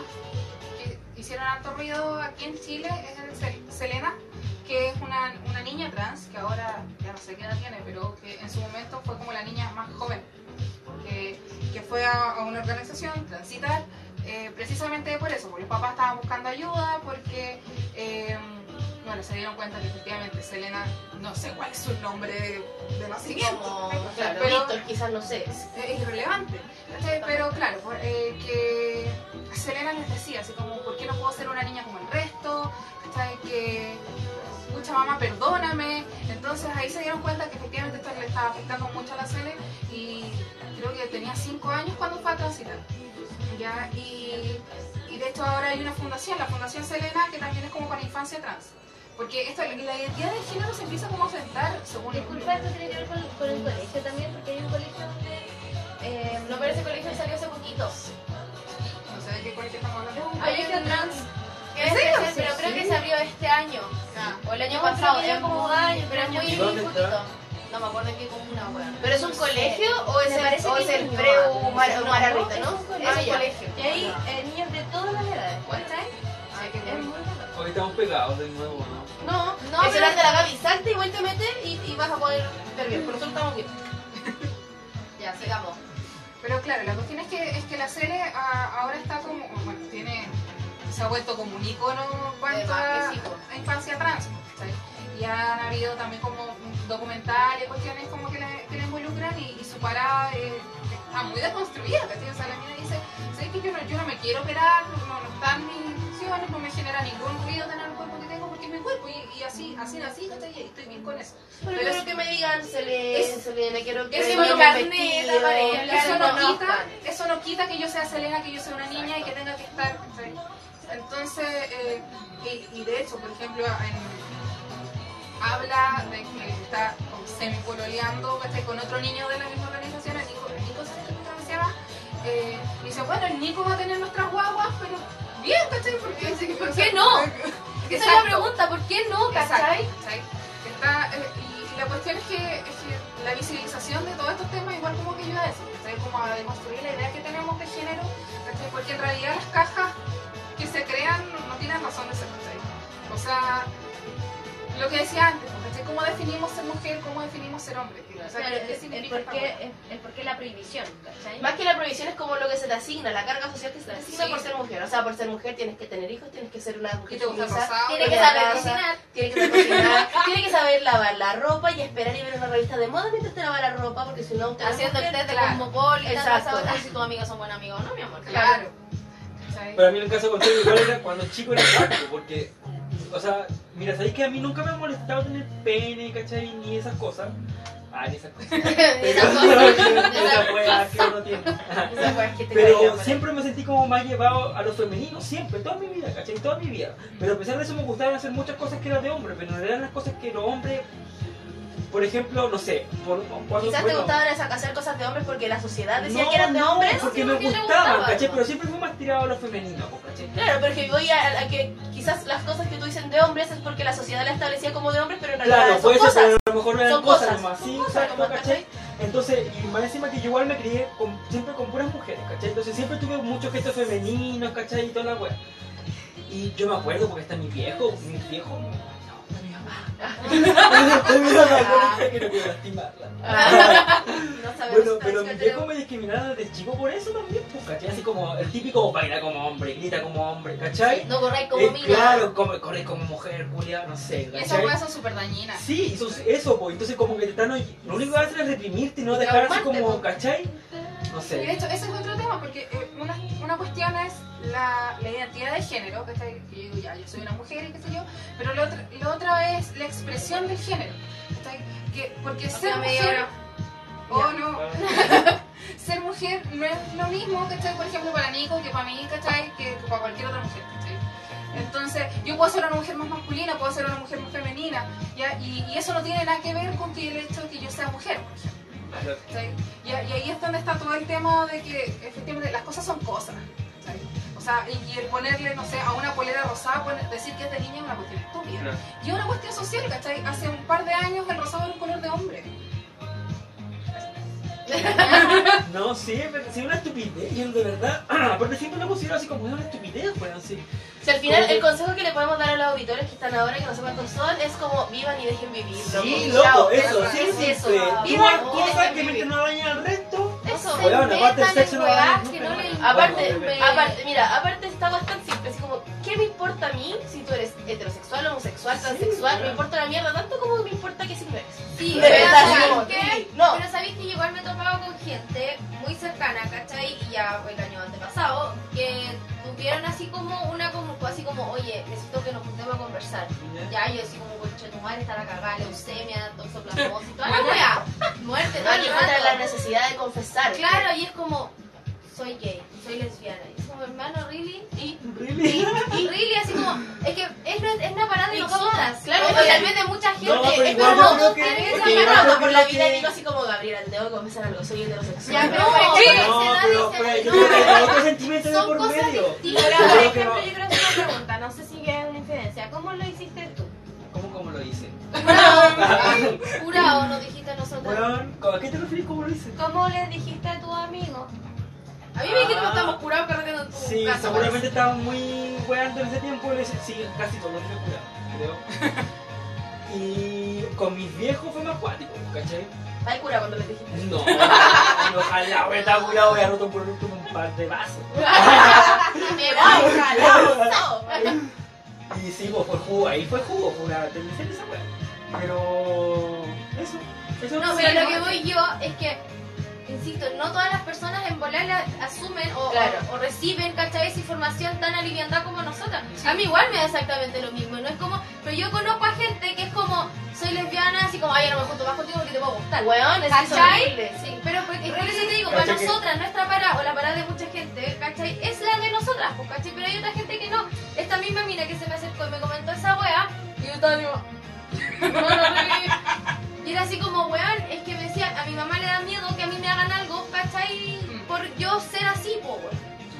que hicieron alto ruido aquí en Chile es el Sel- Selena, que es una, una niña trans, que ahora ya no sé qué edad tiene, pero que en su momento fue como la niña más joven, que, que fue a, a una organización, Transitar, eh, precisamente por eso, porque los papás estaban buscando ayuda, porque eh, bueno, se dieron cuenta que efectivamente Selena, no sé cuál es su nombre de, nacimiento, Como, ¿cachai? claro, pero Víctor, quizás no sé. es irrelevante. Pero claro, eh, que Selena les decía, así como, ¿por qué no puedo ser una niña como el resto? Que, mucha mamá, perdóname. Entonces ahí se dieron cuenta que efectivamente esto le estaba afectando mucho a la Sele y creo que tenía 5 años cuando fue a transitar. ¿ya? Y, y de hecho ahora hay una fundación, la Fundación Selena, que también es como para infancia trans. Porque esto, la identidad de género se empieza como a según... Disculpa, esto tiene que ver con, con el colegio también, porque hay un colegio donde... eh, No, pero ese colegio salió hace poquito. No sé de qué colegio estamos hablando. Un colegio trans. ¿En serio? Sí, pero creo que se abrió este año. Ah. O el año pasado. ya como años, pero es muy poquito. No me acuerdo en qué comuna, weón. ¿Pero es un colegio o es el, o es el un- pre no, Mar- no, Margarita, es un colegio. Y ahí eh, niños de todas las edades. ¿Cachai? Lindo. Hoy estamos pegados de nuevo, ¿no? No, No, es el de la Gaby, salte y vuelve a meter y, vas a poder ver bien. Por nosotros estamos bien. Ya, sigamos. Pero claro, la cuestión es que, es que la serie ah, ahora está como, bueno, tiene, se ha vuelto como un icono en cuanto a, sí, a infancia trans. Y han habido también como documentales, cuestiones como que la, que la involucran y, y su parada eh, está muy desconstruida. ¿cachai? O sea, la mina dice, ¿sabes que yo no, yo no me quiero operar, no, no están mis intenciones, no me genera ningún ruido tener el cuerpo que tengo porque es mi cuerpo y, y así, así nací, ¿cachai? Y estoy bien con eso. Pero, Pero quiero que me digan, es- Selene, quiero que es eso no quita eso no quita que yo sea Selena que yo sea una niña y que tenga que estar. Entonces eh, y, y de hecho por ejemplo en- habla de que está como semi pololeando ¿cachai? con otro niño de la misma organización el Nico, Nico ¿cómo se llama? Eh, y dice bueno el Nico va a tener nuestras guaguas pero bien ¿cachai? ¿por qué, ¿Por qué no? Esa es la pregunta, ¿por qué no, cachai? Exacto, ¿cachai? Está, eh, y, y la cuestión es que, es que la visibilización de todos estos temas igual como que ayuda a eso, ¿cachai? como a deconstruir la idea que tenemos de género, ¿cachai? porque en realidad las cajas que se crean no, tienen razón de ser, ¿cachai? O sea, lo que decía antes, ¿cachai? ¿Cómo definimos ser mujer? ¿Cómo definimos ser hombre? O sea, Claro, ¿qué- qué el, el significa por qué, el, el por qué la prohibición, ¿cachai? Más que la prohibición es como lo que se te asigna, la carga social que se te asigna Sí. por ser mujer. O sea, por ser mujer tienes que tener hijos, tienes que ser una mujer ¿Y te gusta el sumisa, rosado? Tiene que la saber cocinar. Tiene que saber cocinar, tiene que saber lavar la ropa y esperar y ver una revista de moda mientras te lava la ropa, porque si no, Haciendo el test de cosmopolitan, Exacto. si tus amigas son buenos amigos o no, mi amor. Claro. ¿Cachai? Para mí el caso contrario igual era cuando chico era práctico, porque, o sea, mira, sabéis que a mí nunca me ha molestado tener pene, ¿cachai? Ni esas cosas. Ah, ni esas cosas. Pero siempre me sentí como más llevado a lo femenino, siempre, toda mi vida, ¿cachai? Toda mi vida. Pero a pesar de eso me gustaban hacer muchas cosas que eran de hombre, pero no eran las cosas que los hombres, por ejemplo, no sé, por, cuando, Quizás te gustaban hacer cosas de hombres porque la sociedad decía no, que eran de no, hombres. porque me porque gustaban, gustaba. Pero siempre fui más tirado a lo femenino, ¿cachai? Claro, pero que voy a, a que quizás las cosas que tú dices de hombres es porque la sociedad la establecía como de hombres, pero en realidad Claro, son puede ser, cosas. pero a lo mejor no eran Son cosas, cosas, nomás, son sí, cosas exacto, nomás, ¿cachai? Entonces, y más encima que yo igual me crié con- siempre con puras mujeres, ¿cachai? Entonces siempre tuve muchos gestos femeninos, ¿cachai? Y toda la wea. Y yo me acuerdo porque está mi viejo, mi viejo, que no quiero lastimarla. No sabemos Bueno, pero mi viejo me discriminaba desde chico por eso también, pues, ¿cachai? Así como el típico baila como hombre, grita como hombre, ¿cachai? No corráis como Eh, mina. claro, come- corre como mujer, Julia, no sé, Y esas ¿cachai? weas son súper dañinas. Sí, eso, eso pues, entonces como que te están, lo único que hacen es reprimirte y no dejar así como, po. ¿cachai? No Y de sé. hecho, ese es otro tema, porque eh, una, una cuestión es la, la identidad de género, ¿cachai? que yo digo, ya, yo soy una mujer y qué sé yo, pero lo otro, lo otro es la expresión del género, ¿cachai? Que, porque ser sea, mujer, o no, ser mujer no es lo mismo, ¿cachai? Por ejemplo, para Nico, que para mí, ¿cachai? Que, que para cualquier otra mujer, ¿cachai? Entonces, yo puedo ser una mujer más masculina, puedo ser una mujer más femenina, ¿ya? Y, y eso no tiene nada que ver con que el hecho de que yo sea mujer, por ejemplo. ¿cachai? Y, y ahí es donde está todo el tema de que efectivamente las cosas son cosas. ¿cachai? Sea, y, el ponerle, no sé, a una polera rosada, poner- decir que es de niña es una cuestión estúpida. Y es una cuestión social, ¿cachai? Hace un par de años el rosado era un color de hombre. No, sí, pero sí, es una estupidez, yo de verdad, aparte siempre lo considero así como es una estupidez, pues así. Si al final el que- consejo que le podemos dar a los auditores que están ahora, que no sé cuántos son, es como vivan y dejen vivir. Sí, loco. eso, Es sí, eso. sí. Vivan y dejen que vivir. no dañen al resto, Eso. Weón, aparte el sexo no que le Aparte, importen. aparte, mira, aparte esta weá es tan simple, así como, ¿qué me importa a mí si tú eres heterosexual, homosexual, Sí, transexual? claro. Me importa la mierda tanto como me importa que si lo eres. Sí, De pero verdad, sí, no. Pero sabéis que yo igual me he topado con gente muy cercana, ¿cachai? Y ya fue el año antepasado, que tuvieron así como una, como, así como, oye, necesito que nos juntemos a conversar. Ya, yo así como, concha de tu madre, está la cagada, leucemia, toxoplasmosis, toda la wea. Muerte, No todo hay el que la necesidad de confesar. Claro, y es como, soy gay, soy lesbiana. Y es como, hermano, ¿really? Y really. Y really, así como, es que es, es una parada de Y nosotras. claro, Como oye, tal vez de mucha gente. No, pero es yo creo tú que. parada yo por creo la vida y que- digo así como Gabriela, tengo que confesar algo, soy heterosexual. Ya, pero No, por ejemplo, pero, yo no, creo que hay otro sentimiento de por medio. Pero, por que ejemplo, no. yo creo que es una pregunta, no sé si es una infidencia. ¿Cómo lo hiciste tú? ¿Cómo, cómo lo hice? Jurado, jurado, nos dijiste a nosotros. ¿a qué te refieres? ¿Cómo lo hice? ¿Cómo le dijiste a tu amigo? A mí me dijeron que estamos curados en tu Sí, casa. seguramente estaba muy weando en ese tiempo. Sí, casi todos los días curado, creo. Y con mis viejos fue más cuático, ¿cachai? Ay, cura cuando le dijiste. No, ojalá hubiera curado y a roto por último un par de vasos. Me voy. Y sí, pues fue jugo, ahí fue jugo, fue una teleserie esa weá. Pero. Eso, eso No, pero lo que voy yo es que, insisto, no todas las personas en volar la asumen o, Claro. o, o reciben, ¿cachai? Esa información tan aliviada como nosotras. A mí igual me da exactamente lo mismo, no es como, pero yo conozco a gente que es como, soy lesbiana, así como, ay, yo no me junto más contigo porque te puedo gustar. Weón, es ¿Cachai? Sí, pero porque, por eso te digo, para ¿Cachai que- nosotras, nuestra parada o la parada de mucha gente, ¿cachai? Es la de nosotras, pues, ¿cachai? Pero hay otra gente que no. Esta misma mina que se me acercó y me comentó esa wea, y yo estaba tipo, no, no, no. Y era así como, weón, es que me decían, a mi mamá le da miedo Por yo ser así, po.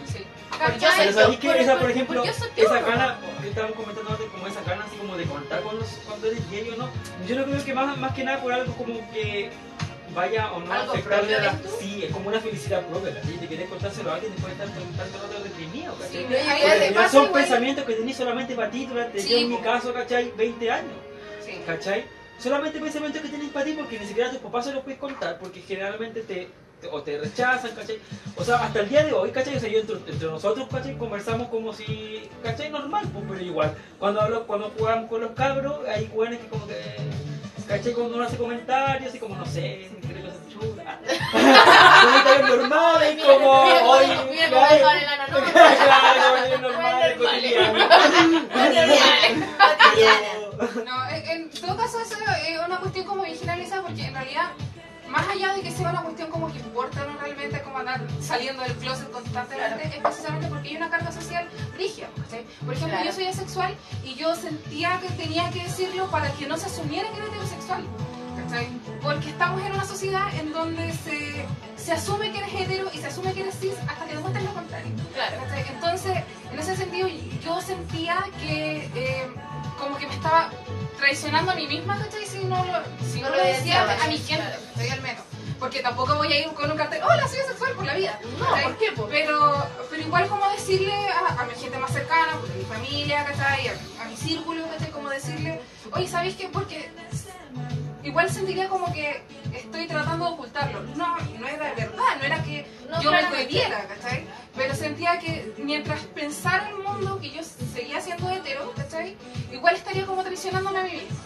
Sí. Por ejemplo, por esa po. gana, que estábamos comentando antes, como esa gana así como de contar cuando, cuando eres gay o no, yo no creo que más, más que nada por algo como que vaya o no a ¿Algo afectarle a la... Sí, es como una felicidad propia, ¿cachai? Te quieres contárselo a alguien después de estar tanto rato deprimido, ¿cachai? Sí, ya pasa son igual- pensamientos que tenés solamente para ti durante, Sí, yo en mi caso, ¿cachai? 20 años, Sí. ¿cachai? Solamente pensamientos que tenés para ti porque ni siquiera a tus papás se los puedes contar porque generalmente te, te- o te rechazan, ¿cachai? O sea, hasta el día de hoy, ¿cachai? O sea, yo entre, entre nosotros, ¿cachai? Conversamos como si, ¿cachai? Normal, pues, pero igual. Cuando hablo, cuando jugamos con los cabros, hay jugadores que como que, ¿cachai? Cuando uno hace comentarios, así como, no sé, chulas. comentarios normales, como, hoy. No, en, en todo caso eso es una cuestión como bien generalizada porque en realidad, más allá de que sea una cuestión como que importa no realmente como andar saliendo del closet constantemente, es precisamente porque hay una carga social rígida. ¿cachai? Por ejemplo, Claro. yo soy asexual y yo sentía que tenía que decirlo para que no se asumiera que era heterosexual. ¿cachai? Porque estamos en una sociedad en donde se, se asume que eres hetero Entonces, en ese sentido, yo sentía que eh, como que me estaba traicionando a mí misma, ¿cachai? Si no lo, si no No lo lo decía a mi gente, ¿cachai? Al menos. Porque tampoco voy a ir con un cartel, hola, soy asexual por la vida. No, ¿cachai? ¿por qué? Pero, pero igual como decirle a, a mi gente más cercana, pues, a mi familia, ¿cachai? A, a mi círculo, ¿cachai? Como decirle, oye, ¿sabéis qué? Porque igual sentiría como que estoy tratando de ocultarlo. No, no era verdad, no era que No, yo me cohibiera, ¿cachai? Pero sentía que mientras pensara el mundo que yo seguía siendo hetero, ¿cachai? Igual estaría como traicionándome a mí misma.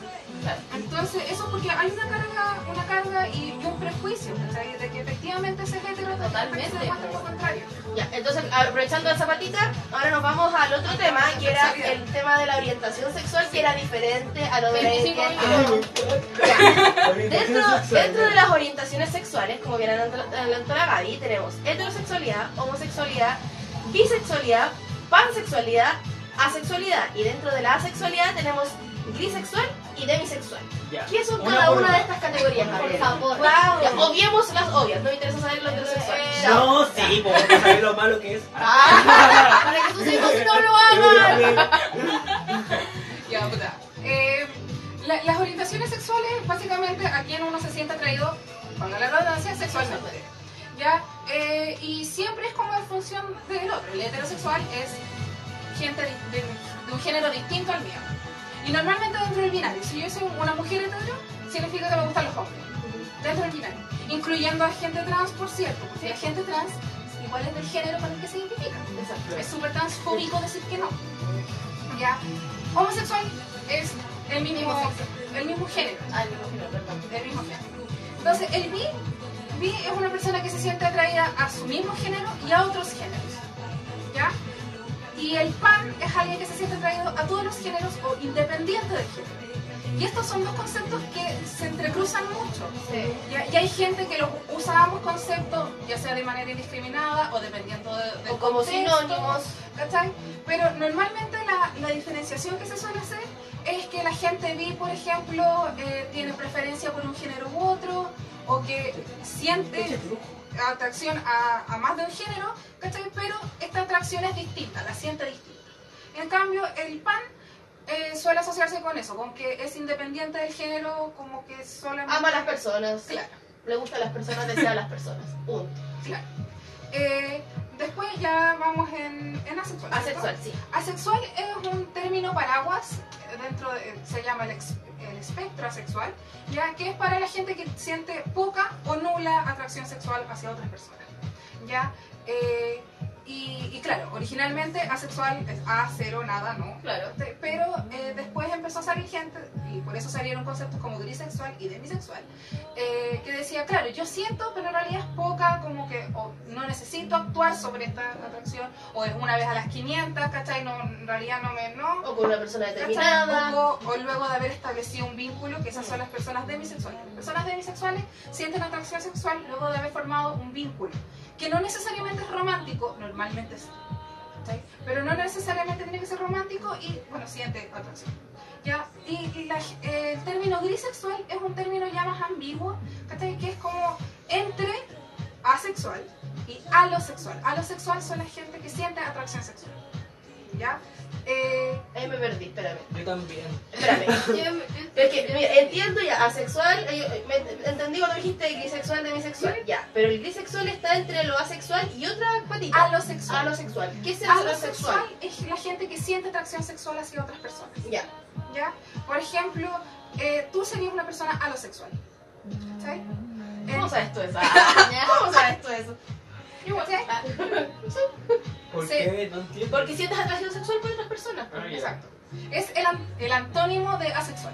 Entonces, eso porque hay una carga, una carga y un prejuicio, ¿cachai? De que efectivamente ese hetero Totalmente, se demuestra lo contrario. Ya, entonces aprovechando esa patita, ahora nos vamos al otro tema, que era el tema de la orientación sexual, que era diferente a lo de la 25 identidad. Dentro, dentro de las orientaciones sexuales, como bien adelantó la Gaby, tenemos heterosexualidad, homosexualidad, bisexualidad, pansexualidad, asexualidad. Y dentro de la asexualidad tenemos grisexual y demisexual. Ya. ¿Qué son Una cada una una. de estas categorías, Por favor. Ya, obviemos las obvias, no me interesa saber lo heterosexual. Eh, Ya. No, sí, porque sabes lo malo que es. Ah, Para que tus hijos no lo hagan. Ya, puta. Eh, la- las orientaciones sexuales, básicamente, a quien uno se siente atraído, con la redundancia, sexualmente. ¿Ya? Eh, y siempre es como en función del otro. El heterosexual es gente de, de- de un género distinto al mío. Y normalmente dentro del binario, si yo soy una mujer hetero, significa que me gustan los hombres. Dentro del binario. Incluyendo a gente trans, por cierto. Porque la gente trans igual es del género con el que se identifica. Es súper transfóbico decir que no. ¿Ya? Homosexual es el mismo, el mismo género. Ah, el mismo género, perdón. El mismo género. Entonces, el bi, bi es una persona que se siente atraída a su mismo género y a otros géneros. ¿Ya? Y el pan es alguien que se siente atraído a todos los géneros o independiente del género. Y estos son dos conceptos que se entrecruzan mucho. Sí. Y, hay gente que los usa ambos conceptos, ya sea de manera indiscriminada o dependiendo de, del O como contexto, sinónimos. ¿cachai? Pero normalmente la, la diferenciación que se suele hacer es que la gente vi, por ejemplo, eh, tiene preferencia por un género u otro, o que siente atracción a, a más de un género, ¿cachai? Pero esta atracción es distinta, la siente distinta. En cambio, el pan eh, suele asociarse con eso, con que es independiente del género, como que solamente... Ama a las personas. Claro. Le gustan las personas, desea a las personas. Punto. Claro. Eh, después ya vamos en, en asexual. Asexual, sí. Asexual es un término paraguas, dentro de- se llama el, ex- el espectro asexual, ya que es para la gente que siente poca o nula atracción sexual hacia otras personas. ¿ya? Eh, y, y claro, originalmente asexual es A, cero, nada, no. Claro. Pero eh, después empezó a salir gente, y por eso salieron conceptos como grisexual y demisexual, eh, que decía, claro, yo siento, pero en realidad es poca, como que o no necesito actuar sobre esta atracción, o es una vez a las 500, ¿cachai? No, en realidad no me... No, O con una persona determinada. O, o luego de haber establecido un vínculo, que esas son las personas demisexuales. Las personas demisexuales sienten atracción sexual luego de haber formado un vínculo, que no necesariamente es romántico, normalmente sí. Pero no necesariamente tiene que ser romántico y, bueno, siente atracción. ¿ya? Y, y la- eh, el término grisexual es un término ya más ambiguo, ¿cachai? que es como entre asexual y alosexual. Alosexual son la gente que siente atracción sexual. ¿Ya? Eh, Ahí me perdí, espérame. Yo también. Espérame. Yo- yo- Es que, mira, entiendo ya, asexual, eh, me- entendí cuando dijiste grisexual, demisexual, ya, pero el grisexual está entre lo asexual y otra patita. alosexual. Alosexual. ¿Qué es el Alosexual alosexual? es la gente que siente atracción sexual hacia otras personas. Ya. ¿Ya? Por ejemplo, eh, tú serías una persona alosexual. ¿Sabes? ¿Cómo sabes tú eso? ¿Cómo sabes tú eso? ¿Por Sí. qué? No entiendo. Porque sientes atracción sexual por otras personas. Ah, ya. Exacto. Es el, an- el antónimo de asexual.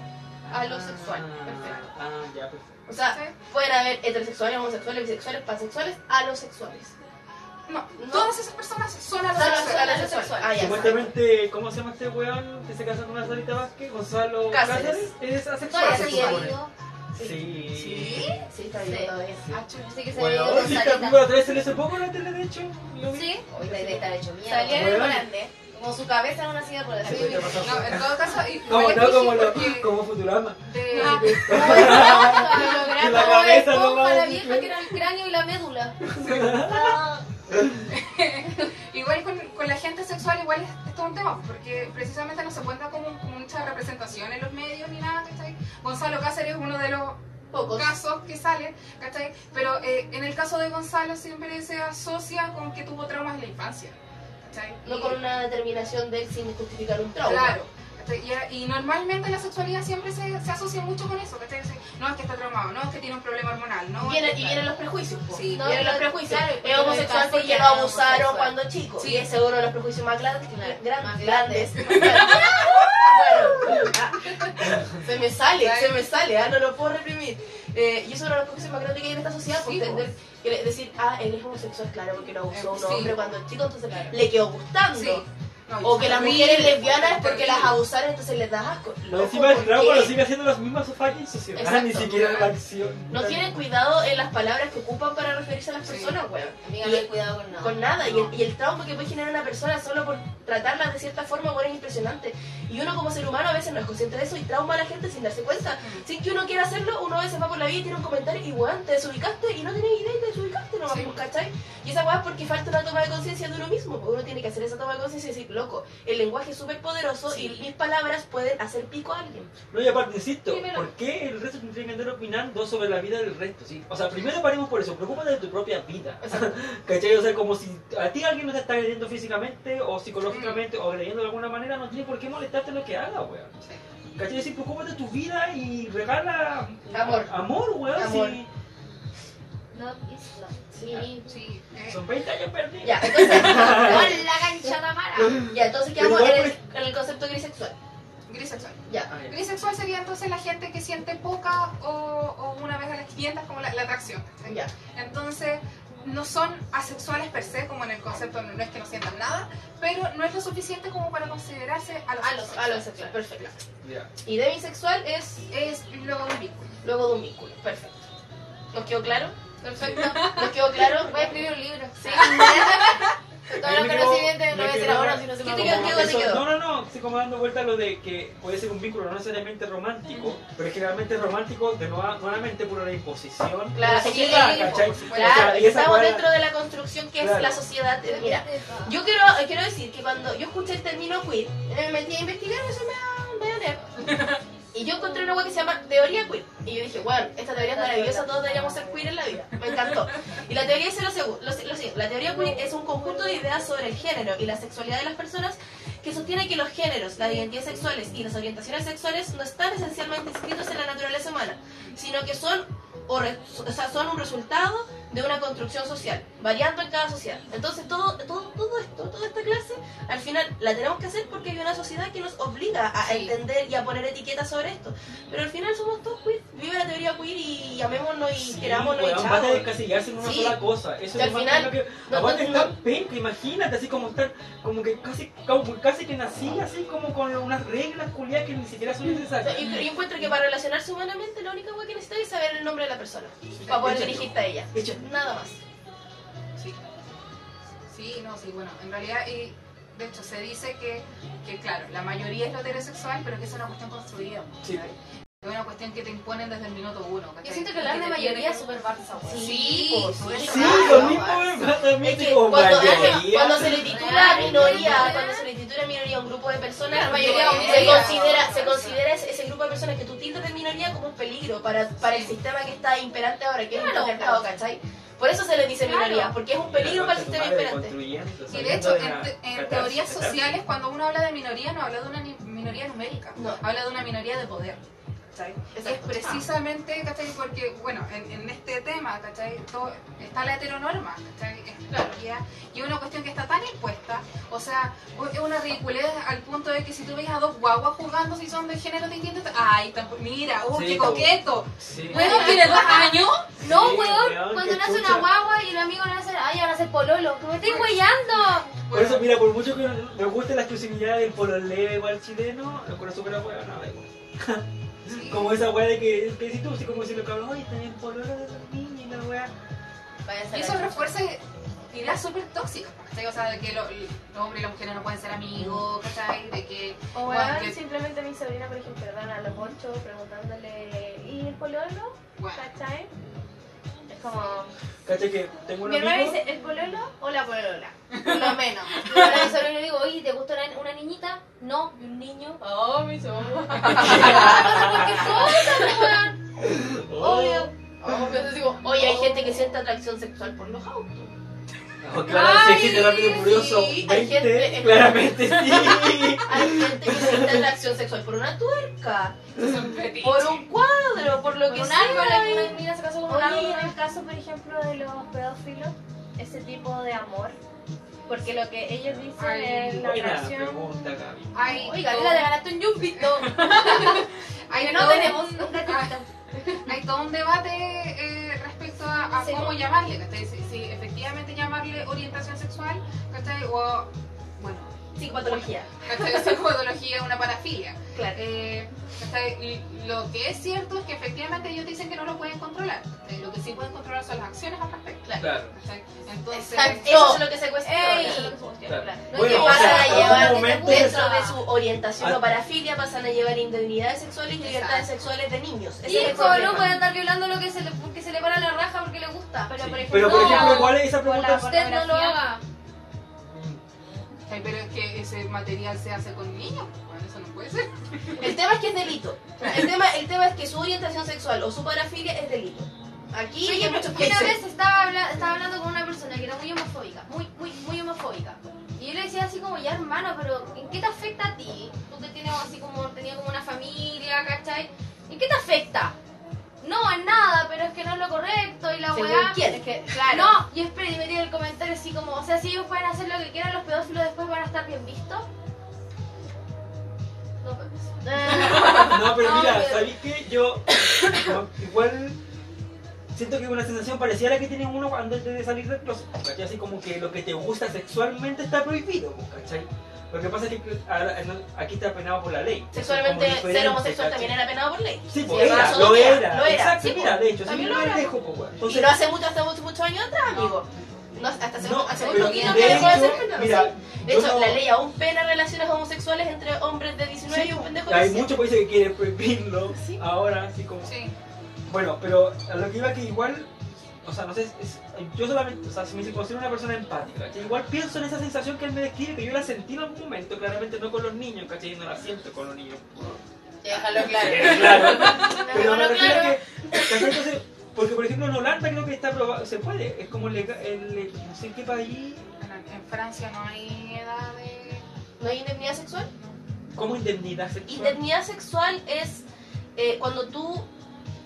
Alosexual. Ah, Perfecto. Ah, ya, perfecto. O sea, ¿Sí? pueden haber heterosexuales, homosexuales, bisexuales, pansexuales, alosexuales. No, No. todas esas personas son alosexuales. alosexual. Ah, ya. Supuestamente, ¿cómo se llama este weón que se casa con una Sarita Vázquez? Gonzalo Cáceres. Cáceres. Es asexual. Vivo. Sí. ¿Sí? Sí, está bien Sí. todavía. Ah, que se Bueno, sí, hace poco en la tele, de hecho. Lo vi. Sí. Hoy debe estar hecho mierda. Salía en el volante. Como su cabeza en una silla por. No, en todo caso, y- Como, no, es como, lo, como Futurama. de- Ah. Que la cabeza no la vieja que era el cráneo y la médula. Con, con la gente sexual igual es, es todo un tema, porque precisamente no se cuenta como, como mucha representación en los medios ni nada, ¿cachai? Gonzalo Cáceres es uno de los Pocos. casos que salen, ¿cachai? Pero eh, en el caso de Gonzalo siempre se asocia con que tuvo traumas en la infancia, ¿cachai? No Y- con una determinación de él sin justificar un trauma. Claro. Y, y normalmente la sexualidad siempre se, se asocia mucho con eso, No es que está traumado, no es que tiene un problema hormonal, no Y vienen, que- y vienen los prejuicios. Sí. vienen los prejuicios. claro, es homosexual porque lo abusaron cuando chico. Sí. Es seguro los prejuicios más grandes, más grandes. grandes. bueno, se me sale, se me sale, ah, no lo puedo reprimir. Eh, y eso es uno de los prejuicios más grandes que hay en esta sociedad, Sí, entender, que decir, ah, él es homosexual, claro, porque lo abusó un sí. hombre cuando chico, entonces Claro. le quedó gustando. Sí. O que las mujeres lesbianas es porque las abusaron, entonces les da asco. No, Loco, encima el ¿por trauma qué? lo sigue haciendo las mismas fucking sociedades. Exacto. Ni siquiera la acción. No tienen cuidado en las palabras que ocupan para referirse a las Sí. personas, weón. Amiga, no hay cuidado con nada. Con nada, y, el, y el trauma que puede generar una persona solo por tratarla de cierta forma, bueno, es impresionante. Y uno como ser humano a veces no es consciente de eso y trauma a la gente sin darse cuenta. Sin que uno quiera hacerlo, uno a veces va por la vida y tiene un comentario y weón, te desubicaste y no tenés idea y te desubicaste nomás, Sí. pues, ¿cachai? Y esa weá es porque falta una toma de conciencia de uno mismo, porque uno tiene que hacer esa toma de conciencia y decir, loco, el lenguaje es súper poderoso y mis palabras pueden hacer pico a alguien. No, y aparte, insisto, Primero. ¿por qué el resto tendría que andar opinando sobre la vida del resto? ¿sí? O sea, primero paremos por eso, preocúpate de tu propia vida. ¿Cachai? O sea, como si a ti alguien no te está agrediendo físicamente o psicológicamente o agrediendo de alguna manera, no tiene por qué molestarte lo que haga, weón. ¿Cachai? Decir, preocúpate de tu vida y regala Amor. amor, weón. Amor. sí. Love is love. Sí. Sí, eh, Son 20 años perdidos. Ya, entonces, la cancha Tamara. ya, entonces quedamos en igual el, en el concepto grisexual. grisexual. Ya. Ah, ya. Grisexual sería entonces la gente que siente poca o, o una vez a las 500 como la, la atracción. ¿sí? Ya. Entonces, no son asexuales per se, como en el concepto, no es que no sientan nada, pero no es lo suficiente como para considerarse a los A los, a los sexual, perfecto. Ya. Y demisexual es Es luego un vínculo. luego de un vínculo, perfecto. ¿Nos quedó claro? Perfecto. ¿Nos quedó claro? Voy a escribir un libro. Sí. No me voy a decir quedo- ahora si no se me ¿Qué te ocurre. quedó? No, no, no, estoy como dando vuelta a lo de que puede ser un vínculo no necesariamente romántico, pero es generalmente romántico de nueva, nuevamente por la imposición Claro, sociedad, ¿cachai? Claro, O sea, estamos dentro de la construcción que es la sociedad. Eh, Mira, yo quiero, quiero decir que cuando yo escuché el término queer, me metí a investigar, eso me da leer. Y yo encontré una web que se llama teoría queer. Y yo dije, bueno, esta teoría es maravillosa, todos deberíamos ser queer en la vida. Me encantó. Y la teoría dice lo, siguiente, la teoría queer es un conjunto de ideas sobre el género y la sexualidad de las personas que sostiene que los géneros, las identidades sexuales y las orientaciones sexuales no están esencialmente inscritos en la naturaleza humana, sino que son, o re- o sea, son un resultado de una construcción social, variando en cada sociedad. Entonces todo, todo, todo esto, toda esta clase, al final la tenemos que hacer porque hay una sociedad que nos obliga a Sí. entender y a poner etiquetas sobre esto. Pero al final somos todos queer, vive la teoría queer y llamémonos y Sí, querámonos y weón, chao. basta de encasillarse en una Sí. sola cosa. Eso Y al final, lo que. no- aparte no- la penca, imagínate, así como estar, como que casi, como casi que nací así como con unas reglas culiadas que ni siquiera son necesarias. yo, yo encuentro que para relacionarse humanamente la única cosa que necesitas es saber el nombre de la persona para poder dirigirte a ella. Échalo. Nada más. Sí. Sí, no, sí, bueno, en realidad, y de hecho se dice que, que, claro, la mayoría es lo heterosexual, pero que es una cuestión construida. Sí. Es una cuestión que te imponen desde el minuto uno. ¿cachai? Yo siento que Y hablar de te mayoría es súper barça, weón. Sí, Sí, pues, súper sí, Sí, raro, lo mismo me pasa a mí, Es que como cuando, mayoría. cuando se le titula minoría, cuando se le titula minoría a un grupo de personas, porque mayoría se minoría. considera, se considera ese, ese grupo de personas que tú tildas de minoría como un peligro para, para el sistema que está imperante ahora, que es el Claro. patriarcado, ¿cachai? Por eso se le dice Claro. minoría, porque es un peligro para el sistema imperante. Y de hecho, en, te- en teorías sociales, cuando uno habla de minoría, no habla de una ni- minoría numérica, No. habla de una minoría de poder. ¿Cachai? Es precisamente, ¿cachai? Porque, bueno, en, en este tema, ¿cachai? Todo- está la heteronorma, ¿cachai? Es, y una cuestión que está tan impuesta, o sea, es una ridiculez al punto de que si tú ves a dos guaguas jugando si son de género distinto, ¡ay, tampo- mira, ¡uh, Sí, qué coqueto! Sí. Bueno, tiene dos años. No, Sí, weón, cuando nace una guagua y el amigo le hace, ay, van a hacer pololo, que me estoy Pues. huellando. Por eso, mira, por mucho que me guste la exclusividad del pololeo igual chileno, lo conozco súper hueá, no, da igual. Sí. Como esa weá de que, que si tú, así como si lo cabrón, oye, también pololo de los niños y la weá. Y eso refuerza ideas súper tóxicas, ¿cachai? O sea, de que lo- los hombres y las mujeres no pueden ser amigos, ¿cachai? De que... O Bueno, weón, que- simplemente mi sobrina, por ejemplo, van a los ocho preguntándole, ¿y el pololo? Bueno, ¿Cachai? Como... Caché que tengo un Mi hermana amigo. dice, ¿el pololo o la polola? Por lo menos. Yo a mi sobrino le digo, oye, ¿te gusta una, una niñita? No, ¿y un niño? Oh, mi sobrina. Cualquier cosa. Obvio. Obvio, te digo, oye, hay gente que siente atracción sexual por los autos. No, claro, si Ay, existe rápido y furioso sí, hay 20, gente- claramente sí. Hay gente que siente atracción sexual por una tuerca, por un cuadro, por lo que un sea. árbol, se casó con un y en árbol. el caso, por ejemplo, de los pedófilos, ese tipo de amor, porque lo que ellos dicen Ay, es la Gaby. Hay Oiga, te ganaste un yumpito. Que no tenemos un- un hay todo un debate eh, respecto a, a cómo llamarle, ¿cachai? Si, si efectivamente llamarle orientación sexual, ¿cachai? O, Psicopatología. Psicopatología, una parafilia. Claro. Eh. Y lo que es cierto es que efectivamente ellos dicen que no lo pueden controlar. ¿cachai? Lo que sí pueden controlar son las acciones al respecto. Claro. ¿cachai? Entonces, Exacto. Eso es lo que se cuestiona. Ey. Eso es lo que se cuestiona, Claro. claro. No Bueno, es que o pasan sea, a llevar momento dentro de su orientación Ah. o parafilia pasan a llevar indemnidades sexuales y libertades sexuales de niños. Ese es el no puede andar violando lo que se le, porque se le para la raja porque le gusta. Pero, Sí. por ejemplo, Pero por no, ejemplo, ¿cuál es esa pregunta? Usted no lo haga. Pero es que ese material se hace con niños. Bueno, eso no puede ser. El tema es que es delito. El tema, el tema es que su orientación sexual o su parafilia es delito. Aquí en muchos Una vez estaba, habla- estaba hablando con una persona que era muy homofóbica, muy, muy, muy homofóbica. Y yo le decía así como, ya hermano, pero ¿en qué te afecta a ti? Tú que tienes así como, tenía como una familia, ¿cachai? ¿En qué te afecta? No, en nada, pero es que no es lo correcto y la weá. quién. Es que, claro, No, y espera, y el comentario así como, o sea, si ellos pueden hacer lo que quieran, los pedófilos después van a estar bien vistos. No, pues. No, pero No, mira, pero- ¿sabéis qué? Yo igual siento que una sensación parecida a la que tiene uno cuando antes de salir del closet, ¿cachai? Así como que lo que te gusta sexualmente está prohibido, ¿cachai? Lo que pasa es que aquí está penado por la ley. Sexualmente, ser homosexual también era penado por ley. Sí, pues era, lo era, Lo era. Exacto, sí, mira, pues. de hecho, sí, lo lo era. pues. Y no hace mucho, hace muchos, años atrás, amigo. No, hasta hace, No, hace muy poquito de que dejó de ser pena. mira, De yo hecho, no- la ley aún pena relaciones homosexuales entre hombres de 19 y un pendejo de Hay 17. muchos países que quieren prohibirlo Sí. ahora, así como... Sí. Bueno, pero a lo que iba que igual, o sea, no sé, es- yo solamente, o sea, si me considero una persona empática, ¿cachai? Igual pienso en esa sensación que él me describe, que yo la sentí en algún momento, claramente no con los niños, ¿cachai? No la siento con los niños. Déjalo claro. Sí, claro. Pero me Déjalo refiero claro. que, ¿cachai? Entonces, porque por ejemplo en Holanda creo que está probado, se puede, es como legal, en, no sé en qué país, en Francia no hay edad de. ¿No hay indemnidad sexual? como indemnidad sexual. Indemnidad sexual es eh, cuando tú,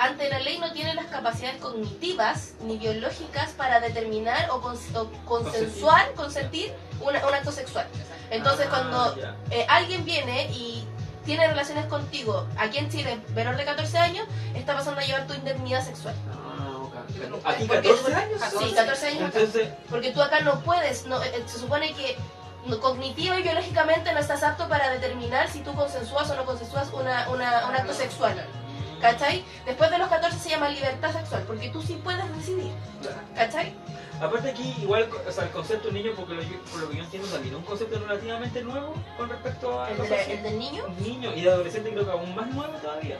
ante la ley, no tienes las capacidades cognitivas ni biológicas para determinar o, cons- o consensuar, consentir una- un acto sexual. Entonces, Ah, cuando ya. eh, alguien viene y tiene relaciones contigo, aquí en Chile, menor de 14 años, está pasando a llevar tu indemnidad sexual. Ah, ¿Aquí porque- 14 años? Sí, 14 años acá. Entonces, Porque tú acá no puedes, no, eh, se supone que cognitiva y biológicamente no estás apto para determinar si tú consensúas o no consensúas una, una- un acto sexual. ¿Cachai? Después de los 14 se llama libertad sexual, porque tú sí puedes decidir. ¿Cachai? Aparte aquí, igual, o sea, el concepto de niño, porque lo, por lo que yo entiendo también, un concepto relativamente nuevo con respecto a El, los de- el del niño, niño y de adolescente creo que aún más nuevo todavía.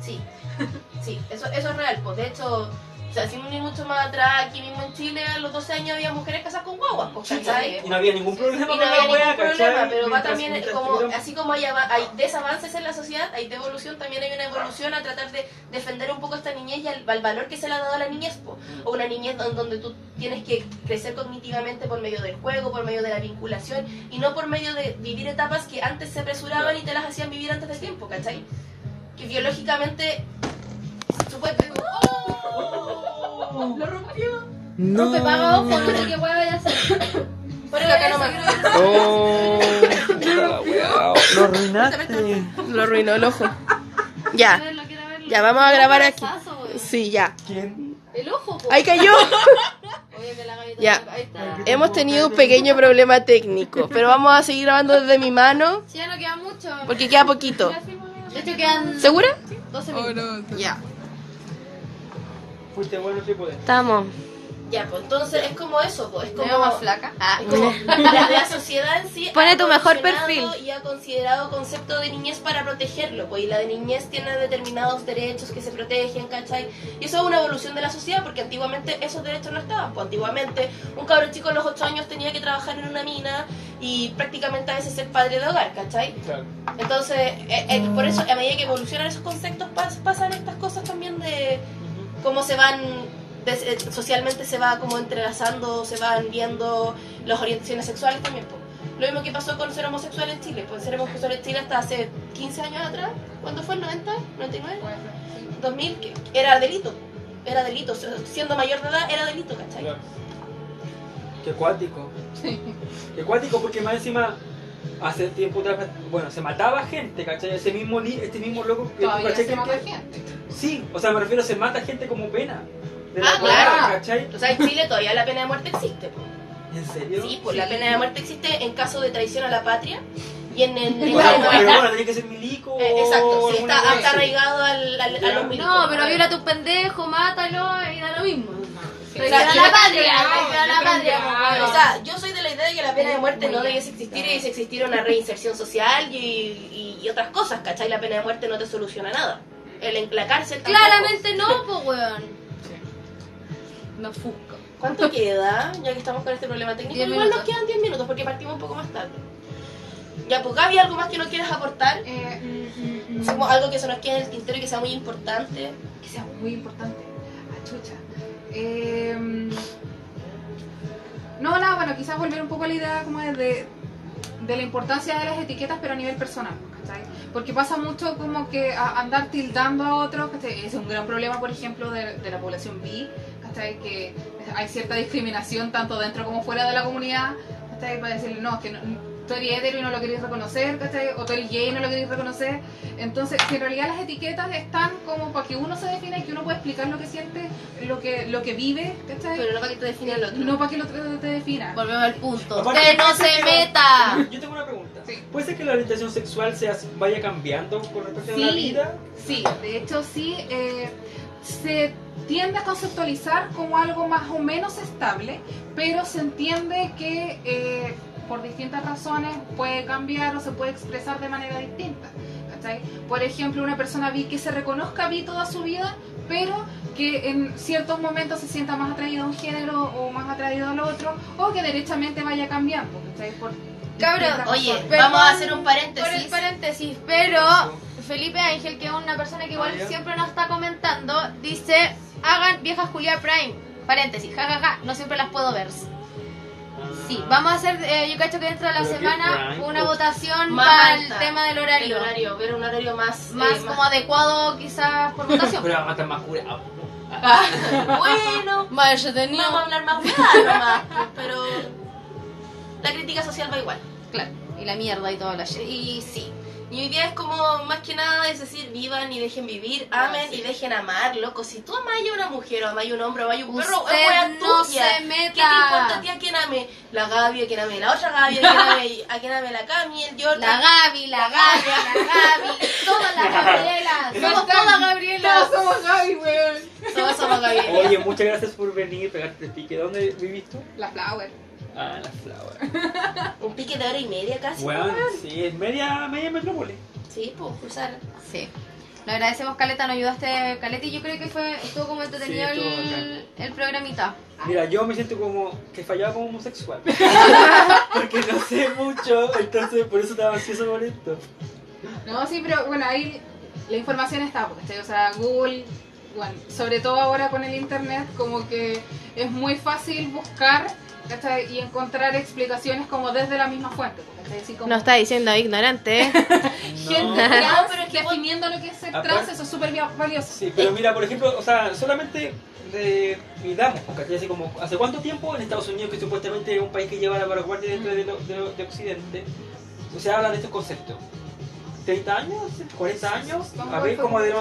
sí. Sí, eso, eso es real. Pues de hecho, o sea, mucho más atrás, aquí mismo en Chile a los 12 años había mujeres casadas con guaguas, pues, ¿cachai? Y no había ningún problema con no había ningún ¿cachai? problema, pero va también mientras como, así como hay, hay desavances en la sociedad, hay devolución, también hay una evolución a tratar de defender un poco esta niñez y al, al valor que se le ha dado a la niñez, po. o una niñez don- donde tú tienes que crecer cognitivamente por medio del juego, por medio de la vinculación, y no por medio de vivir etapas que antes se apresuraban y te las hacían vivir antes de tiempo, ¿cachai? Que biológicamente... supuesto- Lo rompió. Rompe paga ojo, no sé qué hueá vaya a hacer. Pero acá nomás. Oh, lo arruinaste. Lo arruinó el ojo. Ya. Verlo, verlo. Ya, vamos a grabar aquí. Sí, ya. ¿Quién? El ojo, po. Ahí cayó. Ya. Hemos tenido un pequeño problema técnico, pero vamos a seguir grabando desde mi mano Sí, ya no queda mucho. porque queda poquito. De hecho, quedan ¿Segura? 12 minutos. Ya. Fuiste bueno. Estamos. Ya, pues entonces es como eso, pues es ¿Me como... más flaca? Ah, es como la, la sociedad en sí Pone tu mejor perfil. y ha considerado concepto de niñez para protegerlo, pues y la de niñez tiene determinados derechos que se protegen, ¿cachai? Y eso es una evolución de la sociedad porque antiguamente esos derechos no estaban, pues antiguamente un cabrón chico a los 8 años tenía que trabajar en una mina y prácticamente a veces ser padre de hogar, ¿cachai? Claro. Entonces, eh, eh, por eso a medida que evolucionan esos conceptos pas- pasan estas cosas también de cómo se van eh, socialmente se va como entrelazando, se van viendo las orientaciones sexuales también. Lo mismo que pasó con ser homosexual en Chile, pues ser homosexual en Chile hasta hace 15 años atrás, ¿cuándo fue el 90? ¿99? 2000, que era delito, era delito, siendo mayor de edad era delito, ¿cachai? Claro. Qué cuático. Qué cuático porque más encima hace tiempo atrás, bueno, se mataba gente, ¿cachai? Ese mismo este mismo loco que Todavía ¿cachai? se Que- mata que- gente. Sí, o sea, me refiero, se mata gente como pena. De Ah, la claro. wea, ¿cachai? O sea, en Chile todavía la pena de muerte existe. ¿En serio? Sí, pues la pena de muerte existe en caso de traición a la patria y en el... Bueno, pero bueno, tiene que ser milico. Eh, exacto, sí, alguna está, está arraigado al, al- a los milicos. No, pero viola a tu pendejo, mátalo y da lo mismo. Sí. Traición a yo la patria, la ah. O sea, yo soy de la idea de que la pena de muerte no debiese existir y debiese existir una reinserción social y, y- y otras cosas, ¿cachai? La pena de muerte no te soluciona nada. El, la cárcel tampoco. Claramente no, pues weón. No fusco. ¿Cuánto queda? Ya que estamos con este problema técnico. Igual nos quedan 10 minutos porque partimos un poco más tarde. Ya, pues Gaby, ¿algo más que no quieras aportar? Eh, mm, mm, mm. Algo que se nos quede en el tintero y que sea muy importante. que sea muy importante. Ah, chucha. Eh, no, nada, bueno, quizás volver un poco a la idea como de, de, la importancia de las etiquetas, pero a nivel personal, ¿cachai? Porque pasa mucho como que andar tildando a otros, ¿cachai? Es un gran problema, por ejemplo, de, de la población bi, ¿cachai? Que hay cierta discriminación tanto dentro como fuera de la comunidad, ¿cachai? Para decirle, no, que no, tú eres hetero y no lo queréis reconocer, ¿cachai? O tú eres gay y no lo queréis reconocer. Entonces, que en realidad las etiquetas están como para que uno se defina y que uno pueda explicar lo que siente, lo que, lo que vive, ¿cachai? Pero no para que te define el otro. no para que el otro te defina. Volvemos al punto. Aparte, ¡Que no se que- meta! Yo tengo una pregunta. Sí. ¿Puede ser que la orientación sexual sea, vaya cambiando con respecto a la vida? Sí, de hecho sí, eh, se tiende a conceptualizar como algo más o menos estable, pero se entiende que eh, por distintas razones puede cambiar o se puede expresar de manera distinta. ¿cachai? Por ejemplo, una persona bi que se reconozca bi toda su vida, pero que en ciertos momentos se sienta más atraído a un género o más atraído al otro, o que derechamente vaya cambiando. ¿cachai? Por distintas Oye. Perdón vamos a hacer un Por el paréntesis. paréntesis, pero Felipe Ángel, que es una persona que igual Ah, siempre nos está comentando, dice, hagan viejas Julia Prime. Paréntesis, jajaja, no siempre las puedo ver. Sí, vamos a hacer, eh, yo cacho que dentro de la semana, una votación Más para el tema del El horario. ver un horario más. Más eh, como adecuado quizás por votación. Pero hasta más curado. bueno, vamos a hablar más nomás, pero la crítica social va igual. Claro, y la mierda y toda la. Y sí. Y hoy día es como más que nada es decir, vivan y dejen vivir, Ah, amen sí. y dejen amar, loco. Si tú amas a una mujer o amas a un hombre o amas a un perro, Usted es wea no tuya. se meta. ¿Qué te importa a ti a quién ame? La Gaby, a quién ame la otra Gaby, a quién ame, a quién ame la Cami, el Jordan. La Gaby, la Gaby, la Gaby, todas las Gabrielas, somos todas Gabrielas. Todos somos Gaby, weón. Todos somos Gaby. Oye, muchas gracias por venir y pegarte el pique. ¿Dónde vivís tú? La Flower. Ah, la Flower. Un pique de hora y media casi. Bueno, weón. sí, es media, media metrópoli. Sí, pues, cruzar. Sí. Le agradecemos, Caleta, nos ayudaste, Caleta, y yo creo que fue, estuvo como entretenido Sí, estuvo el, el programita. Mira, yo me siento como que fallaba como homosexual. Porque no sé mucho, entonces por eso estaba ansioso por esto. No, sí, pero bueno, ahí la información está, ¿cachai? O sea, Google, bueno, sobre todo ahora con el internet, como que es muy fácil buscar ¿cachai? y encontrar explicaciones como desde la misma fuente, ¿cachai? Así como No está diciendo ignorante, ¿eh? gente No. trans No, pero es que definiendo lo que es ser trans, eso es súper va- valioso. Sí, pero mira, por ejemplo, o sea, solamente de, midamos, ¿cachai? Así como, ¿hace cuánto tiempo en Estados Unidos, que supuestamente es un país que lleva la vanguardia dentro de, lo- de, lo- de Occidente, se habla de estos conceptos? ¿30 años? ¿40 años? A ver, como de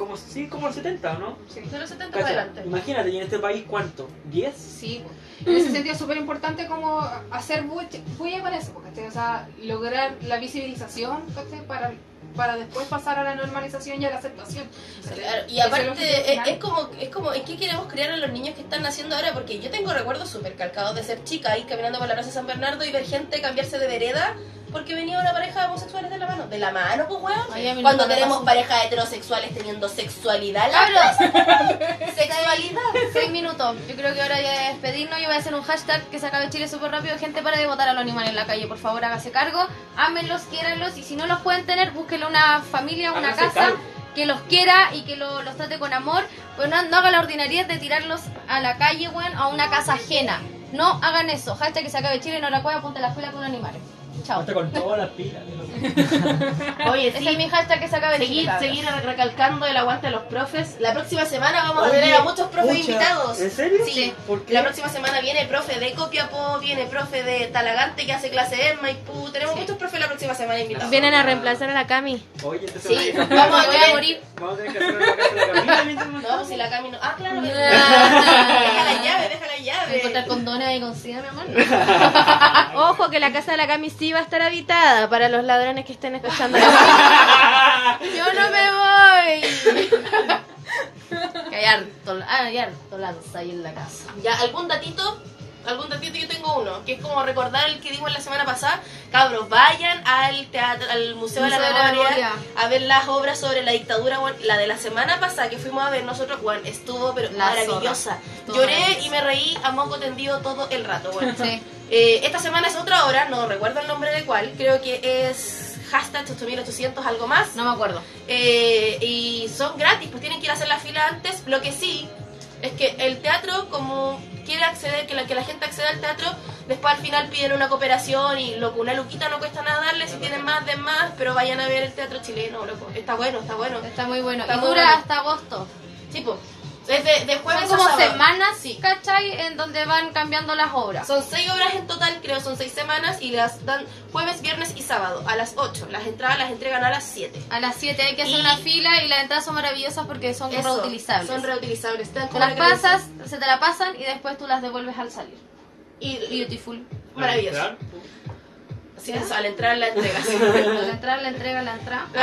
como, sí, como los 70, ¿no? Sí. De los 70 ¿Cachai? adelante. Imagínate, y en este país, ¿cuánto? ¿10? Sí, en ese sentido es súper importante como hacer bulla con eso, ¿cachai? O sea, lograr la visibilización, ¿cachai? Para, para después pasar a la normalización y a la aceptación. Claro, y aparte es, como es como ¿en qué queremos criar a los niños que están naciendo ahora? Porque yo tengo recuerdos súper calcados de ser chica ahí caminando por la plaza San Bernardo y ver gente cambiarse de vereda porque venía una pareja de homosexuales de la mano. De la mano, pues weón. Ay, Cuando tenemos parejas heterosexuales teniendo sexualidad. Cabros, Sexualidad. seis minutos. Yo creo que ahora ya de despedirnos. Yo voy a hacer un hashtag que se acabe Chile súper rápido. Gente, para de votar a los animales en la calle. Por favor, hágase cargo. Ámenlos, quiéranlos. Y si no los pueden tener, búsquenle una familia, una casa cargo. que los quiera y que lo- los trate con amor. Pues no, no hagan la ordinariedad de tirarlos a la calle, weón, a una casa ajena. No hagan eso. Hashtag que se acabe Chile. No la puede apuntar a la escuela con animales. Chao. Hasta con todas las pilas. Oye, Ese sí. es mi hashtag que se acabe Seguir, Chile. cabros. seguir recalcando el aguante de los profes. La próxima semana vamos a Oye, tener a muchos profes pucha, invitados. ¿En serio? Sí. ¿Por qué? La próxima semana viene profe de Copiapó, viene profe de Talagante que hace clase en Maipú. Tenemos Sí. muchos profes la próxima semana invitados. Vienen a reemplazar a la Cami. Oye, entonces Sí, vamos a- vamos a Voy a morir. Vamos a tener que hacer una casa de la nos- No, si la Cami no. Ah, claro. pero- deja la llave, deja la Voy a llave. encontrar condones ahí con SIDA, mi amor. Ojo que la casa de la Cami sí va a estar habitada para los ladrones que estén escuchando. Yo no me voy. Que hay harto, ah, hay harto lanza ahí en la casa. Ya, ¿algún datito? Algún datito yo tengo uno, que es como recordar el que dimos la semana pasada. Cabros, vayan al teatro, al Museo, de la Museo de la Memoria, a ver las obras sobre la dictadura, bueno, la de la semana pasada que fuimos a ver nosotros, bueno, estuvo pero La maravillosa. Lloré y me reí a moco tendido todo el rato, bueno. Sí. Eh, esta semana es otra hora, no recuerdo el nombre de cuál, creo que es hashtag 8800 algo más. No me acuerdo. Eh, y son gratis, pues tienen que ir a hacer la fila antes. Lo que sí es que el teatro, como quiere acceder, que la, que la gente acceda al teatro, después al final piden una cooperación y loco, una luquita no cuesta nada darle, si tienen más, den más, pero vayan a ver el teatro chileno, loco. Está bueno, está bueno. Está muy bueno. Está y dura bueno. hasta agosto. Sí, pues. Es de, de jueves Son como semanas, Sí. ¿cachai? En donde van cambiando las obras. Son seis horas en total, creo, son seis semanas y las dan jueves, viernes y sábado a las 8. Las entradas las entregan a las 7. A las 7 hay que hacer Y- una fila y las entradas son maravillosas porque son Eso, reutilizables. Son reutilizables. Están Te como las pasas, se te la pasan y después tú las devuelves al salir. Y, y Beautiful. maravilloso. Sí, eso, al entrar la entrega. sí. Al entrar, la entrega, la entrada.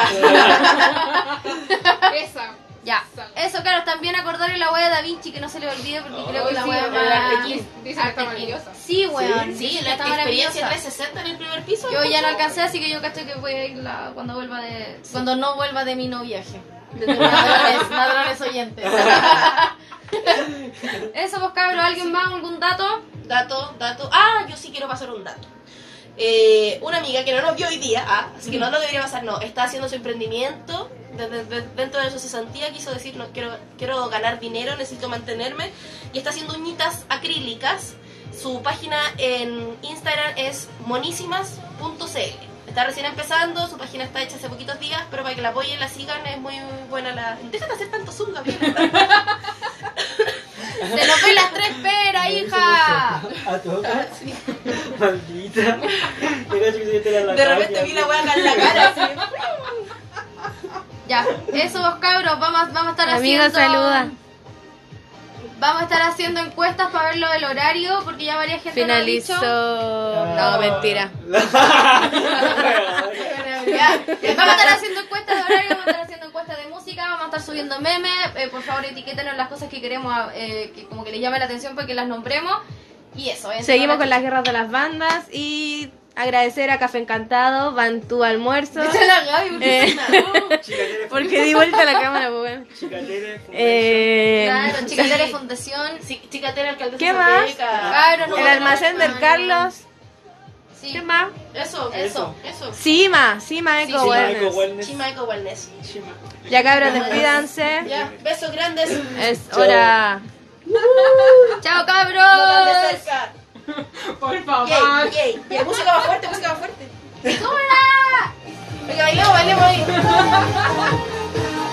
Esa. Ya, eso claro, también acordarle la wea de Da Vinci que no se le olvide porque creo que la Sí, wea más... Dicen que está Artequín. maravillosa. Sí, weón, Sí, sí, la está experiencia maravillosa. 360 en el primer piso. Yo ya no alcancé, así que yo caché que voy a ir la- cuando vuelva de... Cuando no vuelva de mi no viaje. De ladrones oyentes. Eso, pues cabros, ¿alguien más? ¿Algún dato? Dato, dato. Ah, yo sí quiero pasar un dato. Eh, una amiga que no nos vio hoy día, ah, así que no lo debería pasar, no, está haciendo su emprendimiento desde- desde- dentro de su cesantía, quiso decir, no, quiero, quiero ganar dinero, necesito mantenerme, y está haciendo uñitas acrílicas. Su página en Instagram es monísimas.cl. Está recién empezando, su página está hecha hace poquitos días, pero para que la apoyen, la sigan, es muy buena la... Deja de hacer tanto bien. Se nos ven las tres peras, hija. A. Maldita. Se mete la De repente vi la wea acá en la cara, así. Ya, eso vos cabros, vamos, vamos a estar Amigo, haciendo... saluda. Vamos a estar haciendo encuestas para ver lo del horario, porque ya varias gente lo ha Finalizó. dicho. Ah. No, mentira. Ya, vamos a estar haciendo encuestas de horario, vamos a estar haciendo encuestas de música, vamos a estar subiendo memes. eh, por favor, etiquétenos las cosas que queremos, eh, que como que les llame la atención para que las nombremos. Y eso, ¿eh? Seguimos con las guerras de las bandas y agradecer a Café Encantado, van tu almuerzo. Dice la Gaby, porque Eh. Chicatere, Porque di vuelta la cámara, pues bueno. Chicatere, Eh, Claro, Chicatere Fundación. Sí, Chicatera, alcaldesa ¿Qué más? Cabros, no el almacén a- del Carlos. Sí. ¿Qué más? Eso, Eso. eso. Cima, Cima Eco Chimaeco Wellness. Wellness. Chimaeco Wellness. Chima. Ya cabros, despídanse. Ya, besos grandes. Es hora. Chao, No tan de cabros. cerca. Por favor. Yay, yay, yay. Música más fuerte, música más fuerte. Venga, bailemos, bailemos ahí.